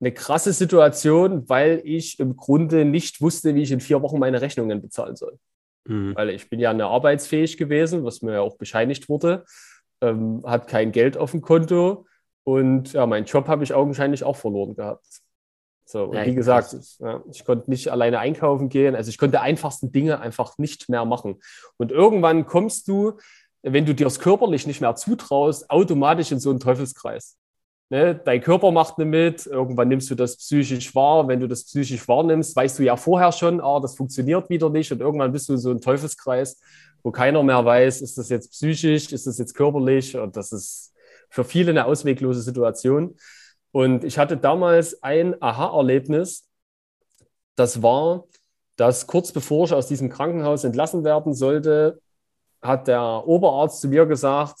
eine krasse Situation, weil ich im Grunde nicht wusste, wie ich in vier Wochen meine Rechnungen bezahlen soll. Mhm. Weil ich bin ja eine arbeitsfähig gewesen, was mir ja auch bescheinigt wurde ähm, hat kein Geld auf dem Konto und ja, meinen Job habe ich augenscheinlich auch verloren gehabt. So, und ja, wie gesagt, ich, ja, ich konnte nicht alleine einkaufen gehen, also ich konnte einfachsten Dinge einfach nicht mehr machen. Und irgendwann kommst du, wenn du dir das körperlich nicht mehr zutraust, automatisch in so einen Teufelskreis. Ne? Dein Körper macht nicht mit, irgendwann nimmst du das psychisch wahr. Wenn du das psychisch wahrnimmst, weißt du ja vorher schon, ah, das funktioniert wieder nicht und irgendwann bist du in so einem Teufelskreis wo keiner mehr weiß, ist das jetzt psychisch, ist das jetzt körperlich und das ist für viele eine ausweglose Situation. Und ich hatte damals ein Aha-Erlebnis, das war, dass kurz bevor ich aus diesem Krankenhaus entlassen werden sollte, hat der Oberarzt zu mir gesagt,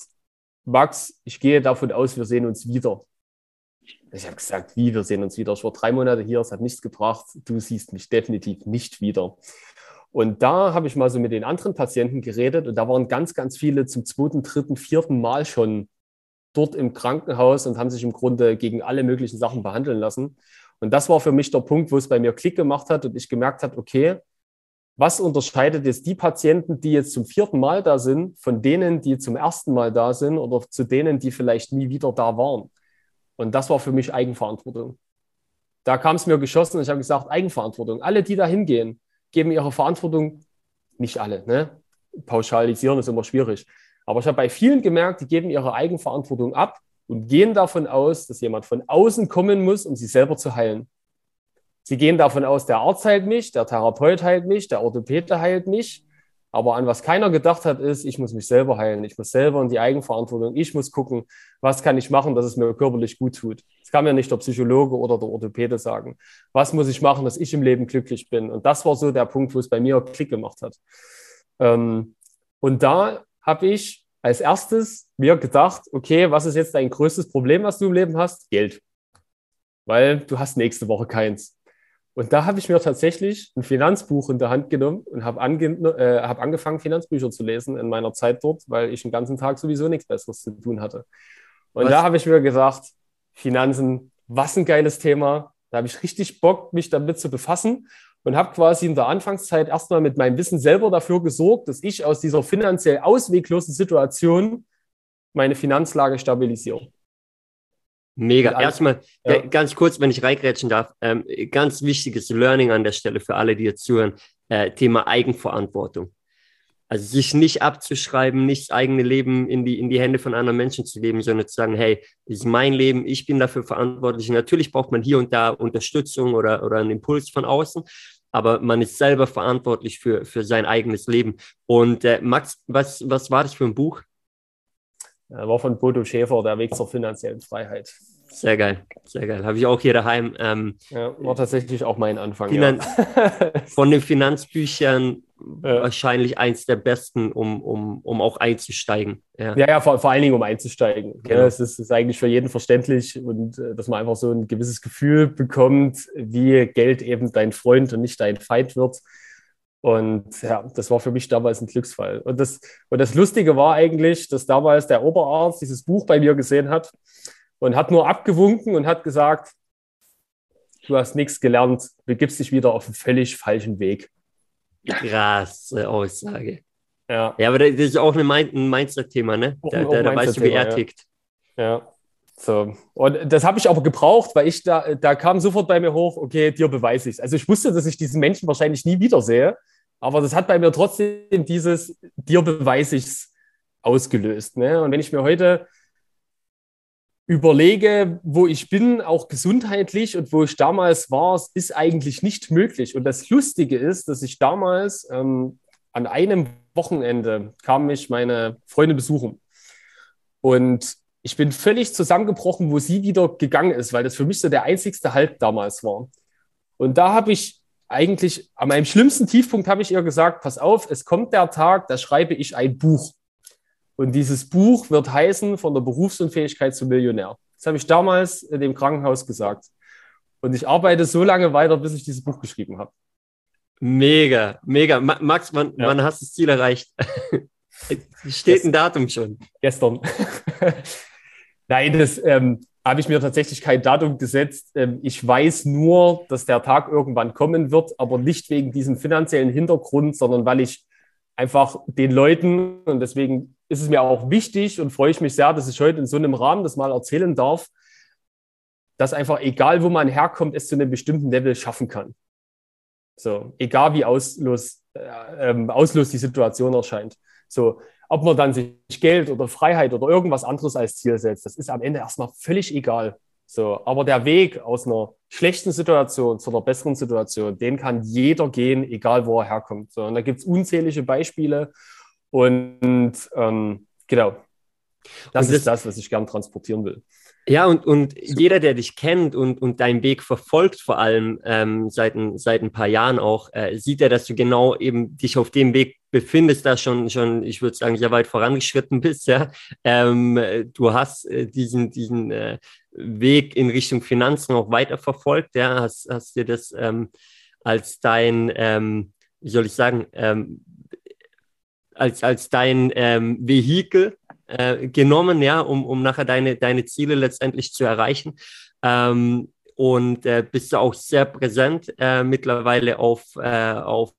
Max, ich gehe davon aus, wir sehen uns wieder. Ich habe gesagt, wie, wir sehen uns wieder. Ich war drei Monate hier, es hat nichts gebracht. Du siehst mich definitiv nicht wieder. Und da habe ich mal so mit den anderen Patienten geredet und da waren ganz, ganz viele zum zweiten, dritten, vierten Mal schon dort im Krankenhaus und haben sich im Grunde gegen alle möglichen Sachen behandeln lassen. Und das war für mich der Punkt, wo es bei mir Klick gemacht hat und ich gemerkt habe, okay, was unterscheidet jetzt die Patienten, die jetzt zum vierten Mal da sind, von denen, die zum ersten Mal da sind oder zu denen, die vielleicht nie wieder da waren? Und das war für mich Eigenverantwortung. Da kam es mir geschossen und ich habe gesagt, Eigenverantwortung. Alle, die da hingehen, geben ihre Verantwortung, nicht alle, ne? pauschalisieren ist immer schwierig. Aber ich habe bei vielen gemerkt, die geben ihre Eigenverantwortung ab und gehen davon aus, dass jemand von außen kommen muss, um sie selber zu heilen. Sie gehen davon aus, der Arzt heilt mich, der Therapeut heilt mich, der Orthopäde heilt mich. Aber an was keiner gedacht hat, ist, ich muss mich selber heilen. Ich muss selber in die Eigenverantwortung. Ich muss gucken, was kann ich machen, dass es mir körperlich gut tut. Kann mir nicht der Psychologe oder der Orthopäde sagen. Was muss ich machen, dass ich im Leben glücklich bin? Und das war so der Punkt, wo es bei mir Klick gemacht hat. Ähm, und da habe ich als erstes mir gedacht, okay, was ist jetzt dein größtes Problem, was du im Leben hast? Geld. Weil du hast nächste Woche keins. Und da habe ich mir tatsächlich ein Finanzbuch in der Hand genommen und habe ange äh, hab angefangen, Finanzbücher zu lesen in meiner Zeit dort, weil ich den ganzen Tag sowieso nichts Besseres zu tun hatte. Und was? da habe ich mir gesagt, Finanzen, was ein geiles Thema. Da habe ich richtig Bock, mich damit zu befassen und habe quasi in der Anfangszeit erstmal mit meinem Wissen selber dafür gesorgt, dass ich aus dieser finanziell ausweglosen Situation meine Finanzlage stabilisiere. Mega. Erstmal ja. ganz kurz, wenn ich reingrätschen darf, ähm, ganz wichtiges Learning an der Stelle für alle, die jetzt zuhören, äh, Thema Eigenverantwortung. Also sich nicht abzuschreiben, nicht das eigene Leben in die, in die Hände von anderen Menschen zu leben, sondern zu sagen, hey, das ist mein Leben, ich bin dafür verantwortlich. Natürlich braucht man hier und da Unterstützung oder, oder einen Impuls von außen, aber man ist selber verantwortlich für, für sein eigenes Leben. Und äh, Max, was, was war das für ein Buch? War von Bodo Schäfer, Der Weg zur finanziellen Freiheit. Sehr geil, sehr geil. Habe ich auch hier daheim. Ähm, ja, war tatsächlich auch mein Anfang. Finan ja. von den Finanzbüchern ja. wahrscheinlich eins der besten, um, um, um auch einzusteigen. Ja, ja, ja vor, vor allen Dingen um einzusteigen. Genau. es ist, ist, eigentlich für jeden verständlich und äh, dass man einfach so ein gewisses Gefühl bekommt, wie Geld eben dein Freund und nicht dein Feind wird. Und ja, das war für mich damals ein Glücksfall. Und das, und das Lustige war eigentlich, dass damals der Oberarzt dieses Buch bei mir gesehen hat und hat nur abgewunken und hat gesagt, du hast nichts gelernt, begibst dich wieder auf einen völlig falschen Weg. Krasse Aussage. Ja, ja aber das ist auch ein Mindset-Thema, ne? Da, da, da weißt du, wie er tickt. Ja. So. Und das habe ich aber gebraucht, weil ich da, da kam sofort bei mir hoch, okay, dir beweise ich es. Also ich wusste, dass ich diesen Menschen wahrscheinlich nie wiedersehe, aber das hat bei mir trotzdem dieses dir beweise ich es ausgelöst. Ne? Und wenn ich mir heute überlege, wo ich bin, auch gesundheitlich und wo ich damals war, ist eigentlich nicht möglich. Und das Lustige ist, dass ich damals ähm, an einem Wochenende kam mich meine Freunde besuchen. Und ich bin völlig zusammengebrochen, wo sie wieder gegangen ist, weil das für mich so der einzigste Halt damals war. Und da habe ich eigentlich, an meinem schlimmsten Tiefpunkt habe ich ihr gesagt, pass auf, es kommt der Tag, da schreibe ich ein Buch. Und dieses Buch wird heißen, von der Berufsunfähigkeit zum Millionär. Das habe ich damals in dem Krankenhaus gesagt. Und ich arbeite so lange weiter, bis ich dieses Buch geschrieben habe. Mega, mega. Max, wann, ja. wann hast du das Ziel erreicht? Steht ein Datum schon. Gestern. Nein, das ähm, habe ich mir tatsächlich kein Datum gesetzt. Ähm, ich weiß nur, dass der Tag irgendwann kommen wird, aber nicht wegen diesem finanziellen Hintergrund, sondern weil ich einfach den Leuten, und deswegen ist es mir auch wichtig und freue ich mich sehr, dass ich heute in so einem Rahmen das mal erzählen darf, dass einfach egal, wo man herkommt, es zu einem bestimmten Level schaffen kann. So, egal wie auslos, äh, ähm, auslos die Situation erscheint. So, ob man dann sich Geld oder Freiheit oder irgendwas anderes als Ziel setzt, das ist am Ende erstmal völlig egal. So, aber der Weg aus einer schlechten Situation zu einer besseren Situation, den kann jeder gehen, egal wo er herkommt. So, und da gibt es unzählige Beispiele. Und ähm, genau, Das, das ist das, was ich gern transportieren will. Ja, und, und jeder, der dich kennt und, und deinen Weg verfolgt, vor allem ähm, seit, ein, seit ein paar Jahren auch, äh, sieht er, dass du genau eben dich auf dem Weg befindest, da schon, schon ich würde sagen, sehr weit vorangeschritten bist. Ja? Ähm, du hast äh, diesen, diesen äh, Weg in Richtung Finanzen auch weiter verfolgt, ja? hast, hast dir das ähm, als dein, ähm, wie soll ich sagen, ähm, als, als dein ähm, Vehikel äh, genommen, ja, um, um nachher deine, deine Ziele letztendlich zu erreichen. Ähm, und äh, bist du auch sehr präsent äh, mittlerweile auf, äh, auf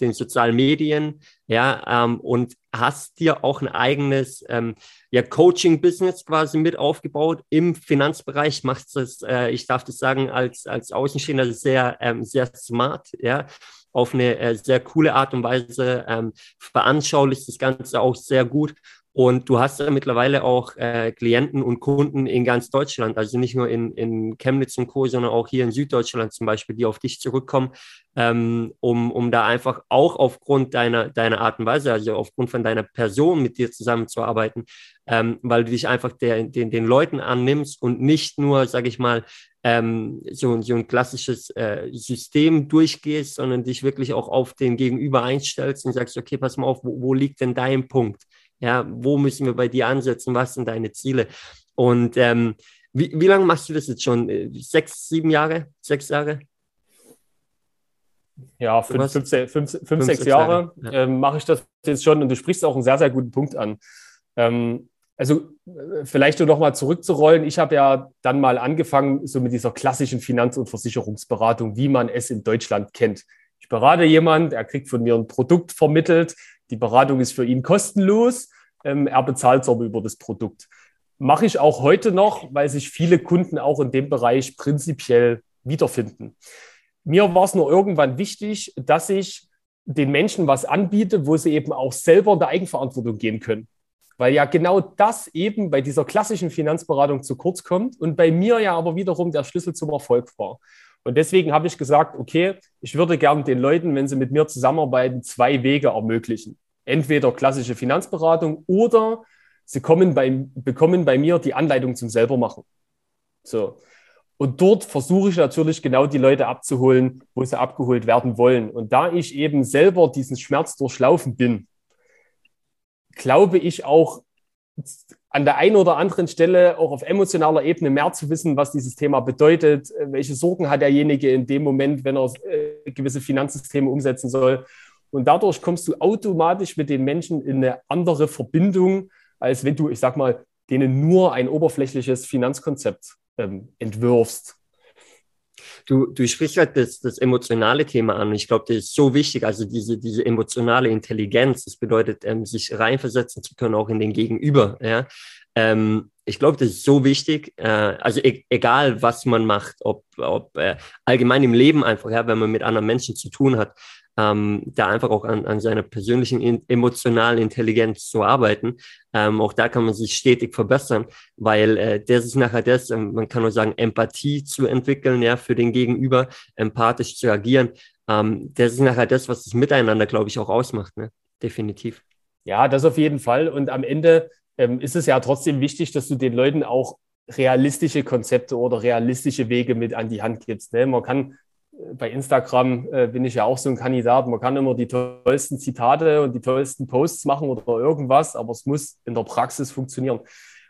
den sozialen Medien, ja, ähm, und hast dir auch ein eigenes ähm, ja, Coaching-Business quasi mit aufgebaut im Finanzbereich, machst das, äh, ich darf das sagen, als, als Außenstehender sehr, ähm, sehr smart, ja, auf eine äh, sehr coole Art und Weise, ähm, veranschaulicht das Ganze auch sehr gut und du hast ja mittlerweile auch äh, Klienten und Kunden in ganz Deutschland, also nicht nur in, in Chemnitz und Co., sondern auch hier in Süddeutschland zum Beispiel, die auf dich zurückkommen, ähm, um, um da einfach auch aufgrund deiner, deiner Art und Weise, also aufgrund von deiner Person mit dir zusammenzuarbeiten, ähm, weil du dich einfach der, den, den Leuten annimmst und nicht nur, sage ich mal, ähm, so, so ein klassisches äh, System durchgehst, sondern dich wirklich auch auf den Gegenüber einstellst und sagst, okay, pass mal auf, wo, wo liegt denn dein Punkt? Ja, wo müssen wir bei dir ansetzen? Was sind deine Ziele? Und ähm, wie, wie lange machst du das jetzt schon? Sechs, sieben Jahre? Sechs Jahre? Ja, fünf, fünf, fünf, fünf, sechs, Jahre, Jahre. Ja. Ähm, mache ich das jetzt schon und du sprichst auch einen sehr, sehr guten Punkt an. Ähm, also äh, vielleicht nur noch mal zurückzurollen. Ich habe ja dann mal angefangen so mit dieser klassischen Finanz- und Versicherungsberatung, wie man es in Deutschland kennt. Ich berate jemand, er kriegt von mir ein Produkt vermittelt, die Beratung ist für ihn kostenlos. Ähm, er bezahlt es aber über das Produkt. Mache ich auch heute noch, weil sich viele Kunden auch in dem Bereich prinzipiell wiederfinden. Mir war es nur irgendwann wichtig, dass ich den Menschen was anbiete, wo sie eben auch selber in der Eigenverantwortung gehen können. Weil ja genau das eben bei dieser klassischen Finanzberatung zu kurz kommt und bei mir ja aber wiederum der Schlüssel zum Erfolg war. Und deswegen habe ich gesagt, okay, ich würde gern den Leuten, wenn sie mit mir zusammenarbeiten, zwei Wege ermöglichen entweder klassische Finanzberatung oder sie kommen bei, bekommen bei mir die Anleitung zum Selbermachen. So. Und dort versuche ich natürlich genau die Leute abzuholen, wo sie abgeholt werden wollen. Und da ich eben selber diesen Schmerz durchlaufen bin, glaube ich auch an der einen oder anderen Stelle auch auf emotionaler Ebene mehr zu wissen, was dieses Thema bedeutet, welche Sorgen hat derjenige in dem Moment, wenn er äh, gewisse Finanzsysteme umsetzen soll und dadurch kommst du automatisch mit den Menschen in eine andere Verbindung, als wenn du, ich sag mal, denen nur ein oberflächliches Finanzkonzept ähm, entwirfst. Du, du sprichst halt das, das emotionale Thema an. Ich glaube, das ist so wichtig. Also diese, diese emotionale Intelligenz, das bedeutet, ähm, sich reinversetzen zu können, auch in den Gegenüber. Ja? Ähm, ich glaube, das ist so wichtig. Äh, also e egal, was man macht, ob, ob äh, allgemein im Leben einfach, ja, wenn man mit anderen Menschen zu tun hat, ähm, da einfach auch an, an seiner persönlichen in, emotionalen Intelligenz zu arbeiten. Ähm, auch da kann man sich stetig verbessern, weil äh, das ist nachher das, ähm, man kann nur sagen, Empathie zu entwickeln, ja, für den Gegenüber, empathisch zu agieren. Ähm, das ist nachher das, was das Miteinander, glaube ich, auch ausmacht, ne? Definitiv. Ja, das auf jeden Fall. Und am Ende ähm, ist es ja trotzdem wichtig, dass du den Leuten auch realistische Konzepte oder realistische Wege mit an die Hand gibst. Ne? Man kann bei Instagram äh, bin ich ja auch so ein Kandidat. Man kann immer die tollsten Zitate und die tollsten Posts machen oder irgendwas, aber es muss in der Praxis funktionieren.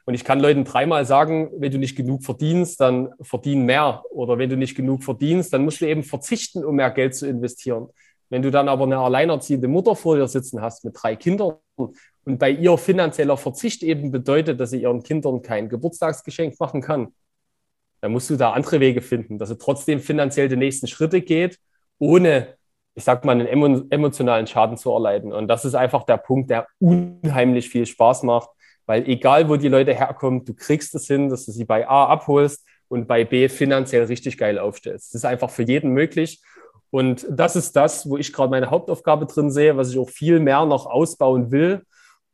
Und ich kann Leuten dreimal sagen, wenn du nicht genug verdienst, dann verdien mehr. Oder wenn du nicht genug verdienst, dann musst du eben verzichten, um mehr Geld zu investieren. Wenn du dann aber eine alleinerziehende Mutter vor dir sitzen hast mit drei Kindern und bei ihr finanzieller Verzicht eben bedeutet, dass sie ihren Kindern kein Geburtstagsgeschenk machen kann, dann musst du da andere Wege finden, dass er trotzdem finanziell die nächsten Schritte geht, ohne, ich sag mal, einen emotionalen Schaden zu erleiden. Und das ist einfach der Punkt, der unheimlich viel Spaß macht, weil egal, wo die Leute herkommen, du kriegst es hin, dass du sie bei A abholst und bei B finanziell richtig geil aufstellst. Das ist einfach für jeden möglich. Und das ist das, wo ich gerade meine Hauptaufgabe drin sehe, was ich auch viel mehr noch ausbauen will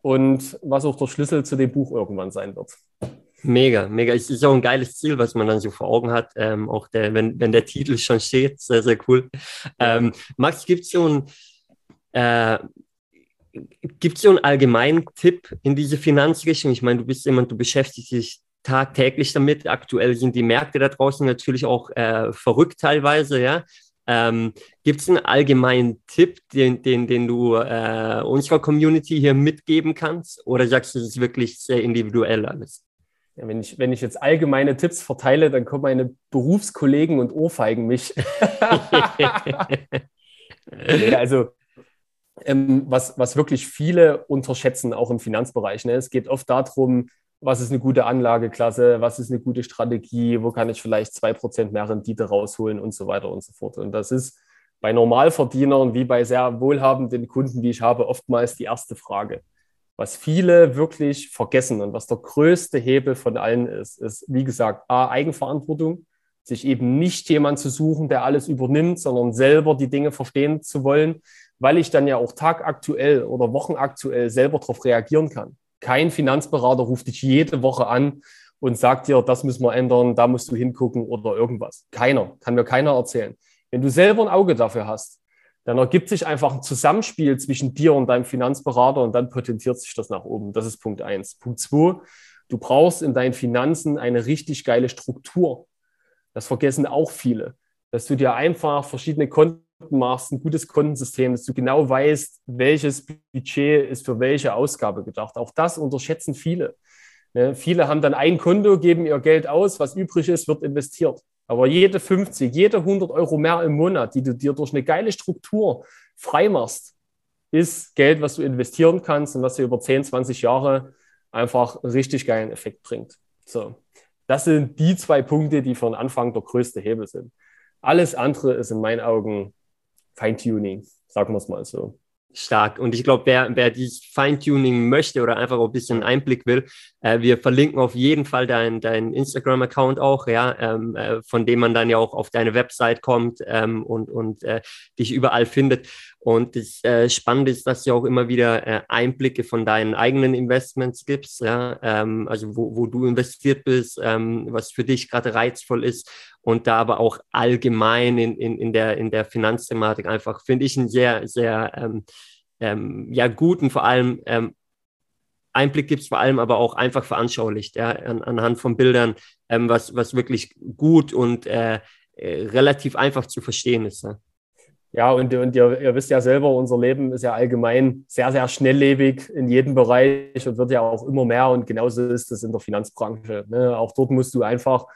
und was auch der Schlüssel zu dem Buch irgendwann sein wird. Mega, mega. Es ist auch ein geiles Ziel, was man dann so vor Augen hat. Ähm, auch der, wenn, wenn der Titel schon steht, sehr, sehr cool. Ähm, Max, gibt es so ein, äh, Gibt es so einen allgemeinen Tipp in diese Finanzrichtung? Ich meine, du bist jemand, du beschäftigst dich tagtäglich damit. Aktuell sind die Märkte da draußen natürlich auch äh, verrückt teilweise, ja. Ähm, Gibt es einen allgemeinen Tipp, den, den, den du äh, unserer Community hier mitgeben kannst? Oder sagst du, es ist wirklich sehr individuell alles? Wenn, ich, wenn ich jetzt allgemeine Tipps verteile, dann kommen meine Berufskollegen und ohrfeigen mich. nee, also ähm, was, was wirklich viele unterschätzen, auch im Finanzbereich. Ne? Es geht oft darum, was ist eine gute Anlageklasse, was ist eine gute Strategie, wo kann ich vielleicht zwei Prozent mehr Rendite rausholen und so weiter und so fort. Und das ist bei Normalverdienern wie bei sehr wohlhabenden Kunden, die ich habe, oftmals die erste Frage. Was viele wirklich vergessen und was der größte Hebel von allen ist, ist, wie gesagt, A, Eigenverantwortung, sich eben nicht jemand zu suchen, der alles übernimmt, sondern selber die Dinge verstehen zu wollen, weil ich dann ja auch tagaktuell oder wochenaktuell selber darauf reagieren kann. Kein Finanzberater ruft dich jede Woche an und sagt dir, das müssen wir ändern, da musst du hingucken oder irgendwas. Keiner, kann mir keiner erzählen. Wenn du selber ein Auge dafür hast, dann ergibt sich einfach ein Zusammenspiel zwischen dir und deinem Finanzberater und dann potenziert sich das nach oben. Das ist Punkt eins. Punkt zwei, du brauchst in deinen Finanzen eine richtig geile Struktur. Das vergessen auch viele, dass du dir einfach verschiedene Konten machst, ein gutes Kontensystem, dass du genau weißt, welches Budget ist für welche Ausgabe gedacht. Auch das unterschätzen viele. Ne? Viele haben dann ein Konto, geben ihr Geld aus, was übrig ist, wird investiert. Aber jede 50, jede 100 Euro mehr im Monat, die du dir durch eine geile Struktur freimachst, ist Geld, was du investieren kannst und was dir über 10, 20 Jahre einfach einen richtig geilen Effekt bringt. So. Das sind die zwei Punkte, die für den Anfang der größte Hebel sind. Alles andere ist in meinen Augen Feintuning, sagen wir es mal so. Stark. Und ich glaube, wer, wer dieses Feintuning möchte oder einfach auch ein bisschen Einblick will, äh, wir verlinken auf jeden Fall deinen dein Instagram-Account auch, ja, ähm, äh, von dem man dann ja auch auf deine Website kommt ähm, und, und äh, dich überall findet. Und das äh, Spannende ist, dass du auch immer wieder äh, Einblicke von deinen eigenen Investments gibst, ja, ähm, also wo, wo du investiert bist, ähm, was für dich gerade reizvoll ist und da aber auch allgemein in, in, in, der, in der Finanzthematik einfach, finde ich, einen sehr, sehr ähm, ähm, ja, guten, vor allem ähm, Einblick gibt es vor allem aber auch einfach veranschaulicht, ja, an, anhand von Bildern, ähm, was, was wirklich gut und äh, äh, relativ einfach zu verstehen ist. Ja. Ja, und, und ihr, ihr, wisst ja selber, unser Leben ist ja allgemein sehr, sehr schnelllebig in jedem Bereich und wird ja auch immer mehr. Und genauso ist es in der Finanzbranche. Ne? Auch dort musst du einfach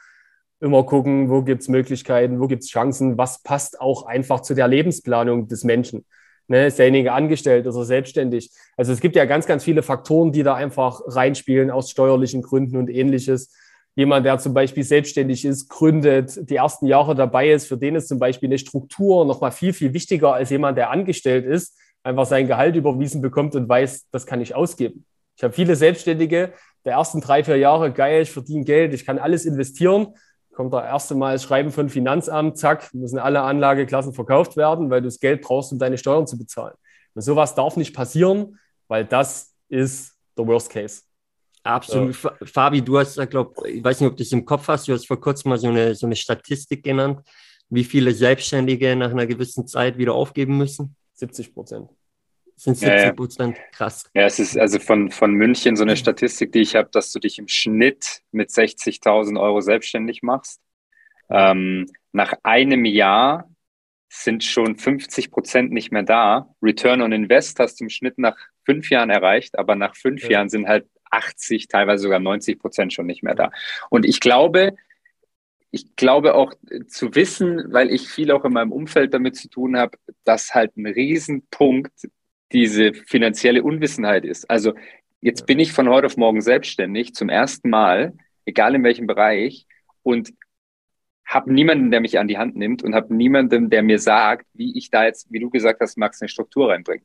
immer gucken, wo gibt es Möglichkeiten, wo gibt es Chancen, was passt auch einfach zu der Lebensplanung des Menschen. Ne? Ist derjenige angestellt, ist er selbstständig? Also es gibt ja ganz, ganz viele Faktoren, die da einfach reinspielen aus steuerlichen Gründen und ähnliches jemand, der zum Beispiel selbstständig ist, gründet, die ersten Jahre dabei ist, für den ist zum Beispiel eine Struktur nochmal viel, viel wichtiger als jemand, der angestellt ist, einfach sein Gehalt überwiesen bekommt und weiß, das kann ich ausgeben. Ich habe viele Selbstständige, der ersten drei, vier Jahre, geil, ich verdiene Geld, ich kann alles investieren. Kommt der erste Mal das Schreiben von Finanzamt, zack, müssen alle Anlageklassen verkauft werden, weil du das Geld brauchst, um deine Steuern zu bezahlen. Und sowas darf nicht passieren, weil das ist der Worst Case. Absolut. Ja. Fabi, du hast, glaube ich, weiß nicht, ob du es im Kopf hast, du hast vor kurzem mal so eine, so eine Statistik genannt, wie viele Selbstständige nach einer gewissen Zeit wieder aufgeben müssen. 70 Prozent. Sind 70 Prozent, ja, krass. Ja, es ist also von, von München so eine Statistik, die ich habe, dass du dich im Schnitt mit 60.000 Euro selbstständig machst. Ähm, nach einem Jahr sind schon 50 Prozent nicht mehr da. Return on Invest hast du im Schnitt nach fünf Jahren erreicht, aber nach fünf ja. Jahren sind halt 80, teilweise sogar 90 Prozent schon nicht mehr da. Und ich glaube, ich glaube auch zu wissen, weil ich viel auch in meinem Umfeld damit zu tun habe, dass halt ein Riesenpunkt diese finanzielle Unwissenheit ist. Also jetzt bin ich von heute auf morgen selbstständig zum ersten Mal, egal in welchem Bereich, und habe niemanden, der mich an die Hand nimmt und habe niemanden, der mir sagt, wie ich da jetzt, wie du gesagt hast, Max, eine Struktur reinbringe.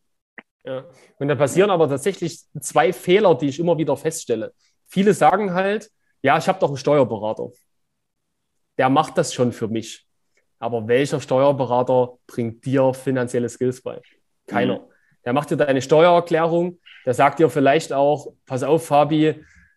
Ja. Und da passieren aber tatsächlich zwei Fehler, die ich immer wieder feststelle. Viele sagen halt, ja, ich habe doch einen Steuerberater. Der macht das schon für mich. Aber welcher Steuerberater bringt dir finanzielle Skills bei? Keiner. Mhm. Der macht dir deine Steuererklärung. Der sagt dir vielleicht auch, pass auf, Fabi,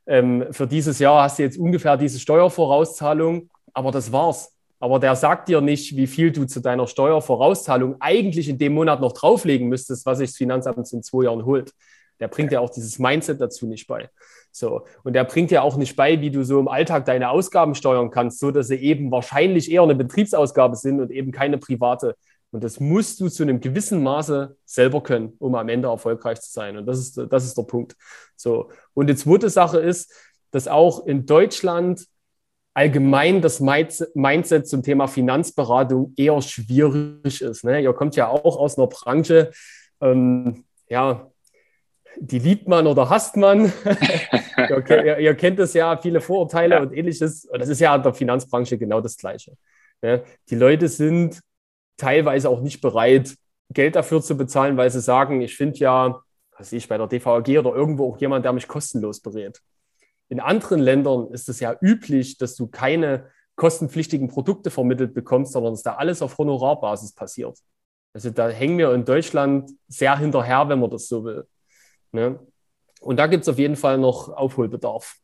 ähm, für dieses Jahr hast du jetzt ungefähr diese Steuervorauszahlung, aber das war's. aber der sagt dir nicht, wie viel du zu deiner Steuervorauszahlung eigentlich in dem Monat noch drauflegen müsstest, was sich das Finanzamt in zwei Jahren holt. Der bringt dir auch dieses Mindset dazu nicht bei. So. Und der bringt dir auch nicht bei, wie du so im Alltag deine Ausgaben steuern kannst, so dass sie eben wahrscheinlich eher eine Betriebsausgabe sind und eben keine private. Und das musst du zu einem gewissen Maße selber können, um am Ende erfolgreich zu sein. Und das ist, das ist der Punkt. So. Und die zweite Sache ist, dass auch in Deutschland allgemein das Mindset zum Thema Finanzberatung eher schwierig ist. Ne? Ihr kommt ja auch aus einer Branche, ähm, ja, die liebt man oder hasst man. ihr, ihr, ihr, kennt es ja, viele Vorurteile ja. und ähnliches. Und das ist ja in der Finanzbranche genau das Gleiche. Ne? Die Leute sind teilweise auch nicht bereit, Geld dafür zu bezahlen, weil sie sagen, ich finde ja, was ich bei der DVAG oder irgendwo auch jemand, der mich kostenlos berät. In anderen Ländern ist es ja üblich, dass du keine kostenpflichtigen Produkte vermittelt bekommst, sondern dass da alles auf Honorarbasis passiert. Also da hängen wir in Deutschland sehr hinterher, wenn man das so will. Ne? Und da gibt es auf jeden Fall noch Aufholbedarf.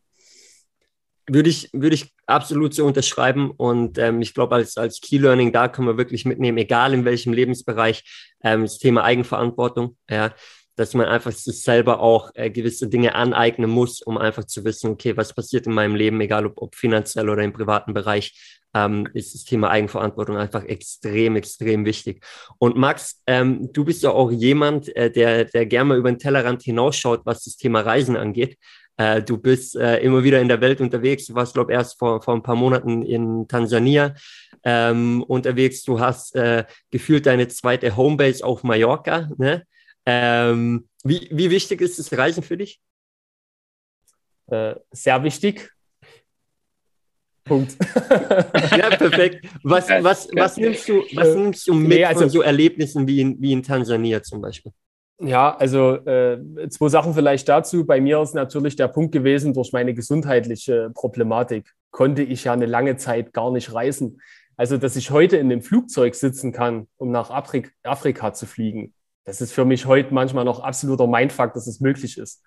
Würde ich, würde ich absolut so unterschreiben. Und ähm, ich glaube, als, als Key Learning, da können wir wirklich mitnehmen, egal in welchem Lebensbereich, ähm, das Thema Eigenverantwortung. Ja, dass man einfach sich selber auch äh, gewisse Dinge aneignen muss, um einfach zu wissen, okay, was passiert in meinem Leben, egal ob, ob finanziell oder im privaten Bereich, ähm, ist das Thema Eigenverantwortung einfach extrem, extrem wichtig. Und Max, ähm, du bist ja auch jemand, äh, der, der gerne mal über den Tellerrand hinausschaut, was das Thema Reisen angeht. Äh, du bist äh, immer wieder in der Welt unterwegs. Du warst, glaube ich, erst vor, vor ein paar Monaten in Tansania ähm, unterwegs. Du hast äh, gefühlt deine zweite Homebase auf Mallorca. Ne? Ähm, wie, wie wichtig ist das Reisen für dich? Äh, sehr wichtig. Punkt. ja, perfekt. Was, was, was, nimmst, du, was nimmst du mit nee, also, von so Erlebnissen wie in, wie in Tansania zum Beispiel? Ja, also äh, zwei Sachen vielleicht dazu. Bei mir ist natürlich der Punkt gewesen, durch meine gesundheitliche Problematik konnte ich ja eine lange Zeit gar nicht reisen. Also, dass ich heute in dem Flugzeug sitzen kann, um nach Afrik Afrika zu fliegen, das ist für mich heute manchmal noch absoluter Mindfuck, dass es möglich ist.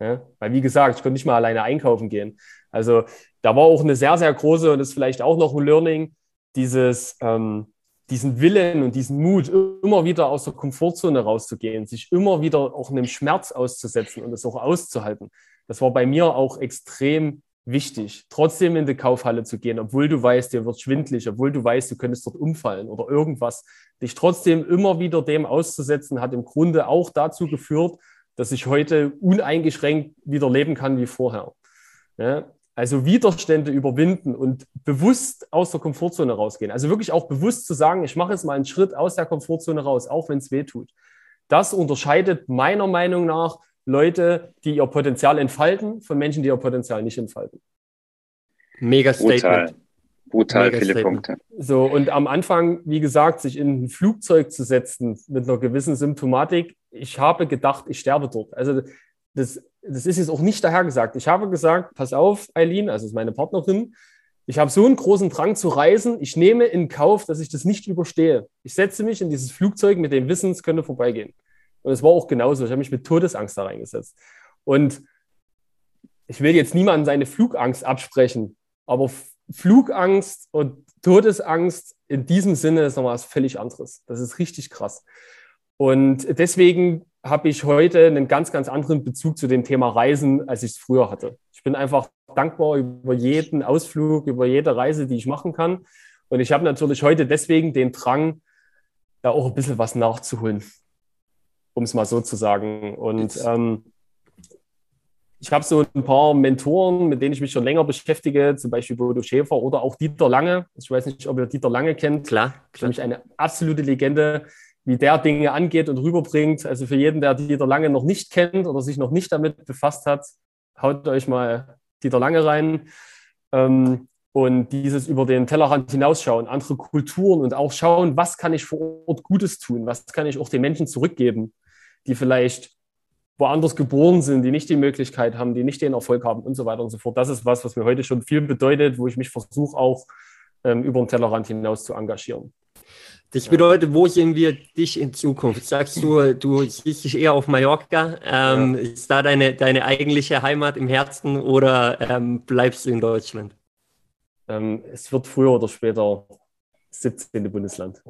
Ja? Weil, wie gesagt, ich konnte nicht mal alleine einkaufen gehen. Also da war auch eine sehr, sehr große, und das ist vielleicht auch noch ein Learning, dieses, ähm, diesen Willen und diesen Mut, immer wieder aus der Komfortzone rauszugehen, sich immer wieder auch einem Schmerz auszusetzen und es auch auszuhalten. Das war bei mir auch extrem wichtig, trotzdem in die Kaufhalle zu gehen, obwohl du weißt, dir wird schwindlig, obwohl du weißt, du könntest dort umfallen oder irgendwas. Dich trotzdem immer wieder dem auszusetzen, hat im Grunde auch dazu geführt, dass ich heute uneingeschränkt wieder leben kann wie vorher. Ja? Also Widerstände überwinden und bewusst aus der Komfortzone rausgehen. Also wirklich auch bewusst zu sagen, ich mache jetzt mal einen Schritt aus der Komfortzone raus, auch wenn es weh tut. Das unterscheidet meiner Meinung nach Leute, die ihr Potenzial entfalten, von Menschen, die ihr Potenzial nicht entfalten. Mega Statement. Brutal, Brutal Mega viele Statement. Punkte. So, und am Anfang, wie gesagt, sich in ein Flugzeug zu setzen mit einer gewissen Symptomatik, ich habe gedacht, ich sterbe dort. Also das, das ist jetzt auch nicht dahergesagt. Ich habe gesagt, pass auf, Eileen, also ist meine Partnerin, ich habe so einen großen Drang zu reisen, ich nehme in Kauf, dass ich das nicht überstehe. Ich setze mich in dieses Flugzeug mit dem Wissen, es könnte vorbeigehen. Und es war auch genauso. Ich habe mich mit Todesangst da reingesetzt. Und ich will jetzt niemandem seine Flugangst absprechen, aber Flugangst und Todesangst in diesem Sinne ist nochmal was völlig anderes. Das ist richtig krass. Und deswegen habe ich heute einen ganz, ganz anderen Bezug zu dem Thema Reisen, als ich es früher hatte. Ich bin einfach dankbar über jeden Ausflug, über jede Reise, die ich machen kann. Und ich habe natürlich heute deswegen den Drang, da auch ein bisschen was nachzuholen um es mal so zu sagen. Und ähm, ich habe so ein paar Mentoren, mit denen ich mich schon länger beschäftige, zum Beispiel Bodo Schäfer oder auch Dieter Lange. Ich weiß nicht, ob ihr Dieter Lange kennt. Klar. klar. Für mich eine absolute Legende, wie der Dinge angeht und rüberbringt. Also für jeden, der Dieter Lange noch nicht kennt oder sich noch nicht damit befasst hat, haut euch mal Dieter Lange rein. Ähm, und dieses über den Tellerrand hinausschauen, andere Kulturen und auch schauen, was kann ich vor Ort Gutes tun, was kann ich auch den Menschen zurückgeben die vielleicht woanders geboren sind, die nicht die Möglichkeit haben, die nicht den Erfolg haben und so weiter und so fort. Das ist was, was mir heute schon viel bedeutet, wo ich mich versuche, auch ähm, über den Tellerrand hinaus zu engagieren. Das bedeutet, wo sehen wir dich in Zukunft? Sagst du, du siehst dich eher auf Mallorca? Ähm, ja. Ist da deine, deine eigentliche Heimat im Herzen oder ähm, bleibst du in Deutschland? Ähm, es wird früher oder später 17. Bundesland.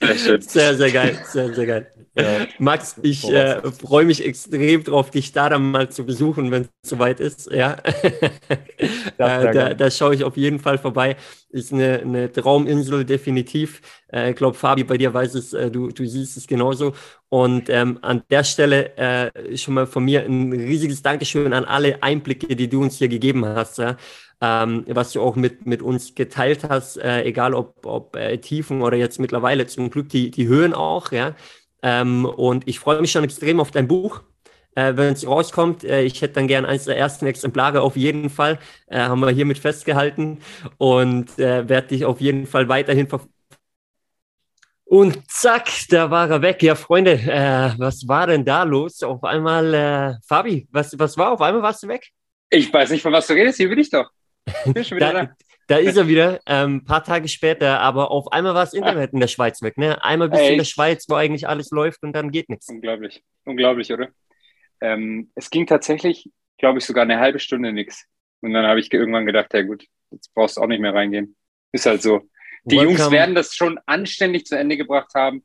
sehr, sehr geil, sehr, sehr geil. Ja. Max, ich äh, freue mich extrem drauf, dich da dann mal zu besuchen, wenn es soweit ist. Ja. äh, da, da schaue ich auf jeden Fall vorbei. Ist eine, eine Trauminsel, definitiv. Äh, ich glaube, Fabi, bei dir weiß es, äh, du, du siehst es genauso. Und ähm, an der Stelle äh, schon mal von mir ein riesiges Dankeschön an alle Einblicke, die du uns hier gegeben hast. Ja ähm, was du auch mit, mit uns geteilt hast, äh, egal ob, ob äh, Tiefen oder jetzt mittlerweile zum Glück die, die Höhen auch, ja. Ähm, und ich freue mich schon extrem auf dein Buch. Äh, wenn es rauskommt, äh, ich hätte dann gern eines der ersten Exemplare auf jeden Fall, äh, haben wir hiermit festgehalten und äh, werde dich auf jeden Fall weiterhin verfolgen. Und zack, da war er weg. Ja, Freunde, äh, was war denn da los? Auf einmal, äh, Fabi, was, was war? Auf einmal warst du weg? Ich weiß nicht, von was du redest. Hier bin ich doch da, da, ist er wieder, ein ähm, paar Tage später, aber auf einmal war das Internet in der Schweiz weg. Ne? Einmal bis Echt? in der Schweiz, wo eigentlich alles läuft und dann geht nichts. Unglaublich, unglaublich, oder? Ähm, es ging tatsächlich, glaube ich, sogar eine halbe Stunde nichts. Und dann habe ich irgendwann gedacht, ja gut, jetzt brauchst du auch nicht mehr reingehen. Ist halt so. Die Welcome. Jungs werden das schon anständig zu Ende gebracht haben,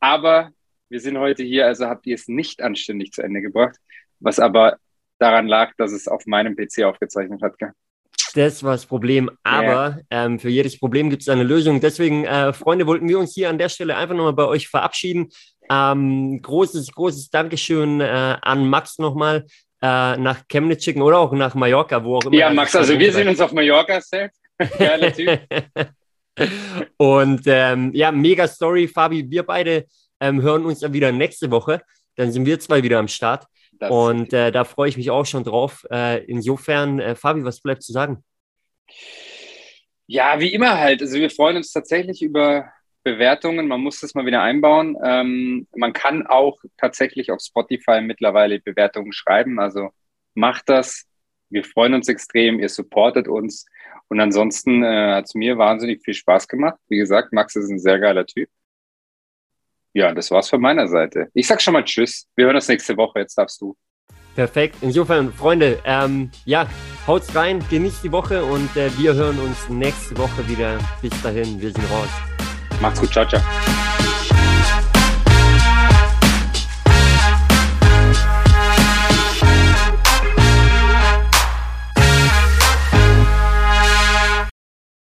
aber wir sind heute hier, also habt ihr es nicht anständig zu Ende gebracht, was aber daran lag, dass es auf meinem PC aufgezeichnet hat. Gell? Das war das Problem. Aber yeah. ähm, für jedes Problem gibt es eine Lösung. Deswegen, äh, Freunde, wollten wir uns hier an der Stelle einfach nochmal bei euch verabschieden. Ähm, großes, großes Dankeschön äh, an Max nochmal äh, nach Chemnitz schicken oder auch nach Mallorca, wo auch immer. Ja, Max, also wir sehen uns auf Mallorca, Seth. Geiler Typ. Und ähm, ja, mega Story, Fabi. Wir beide ähm, hören uns dann wieder nächste Woche. Dann sind wir zwei wieder am Start. Das und äh, da freue ich mich auch schon drauf. Äh, insofern, äh, Fabi, was bleibt zu sagen? Ja, wie immer halt. Also wir freuen uns tatsächlich über Bewertungen. Man muss das mal wieder einbauen. Ähm, man kann auch tatsächlich auf Spotify mittlerweile Bewertungen schreiben. Also macht das. Wir freuen uns extrem. Ihr supportet uns. Und ansonsten äh, hat es mir wahnsinnig viel Spaß gemacht. Wie gesagt, Max ist ein sehr geiler Typ. Ja, das war's von meiner Seite. Ich sag schon mal Tschüss. Wir hören uns nächste Woche. Jetzt darfst du. Perfekt. Insofern, Freunde, ähm, ja, haut's rein, genießt die Woche und äh, wir hören uns nächste Woche wieder. Bis dahin, wir sind raus. Macht's gut, ciao, ciao.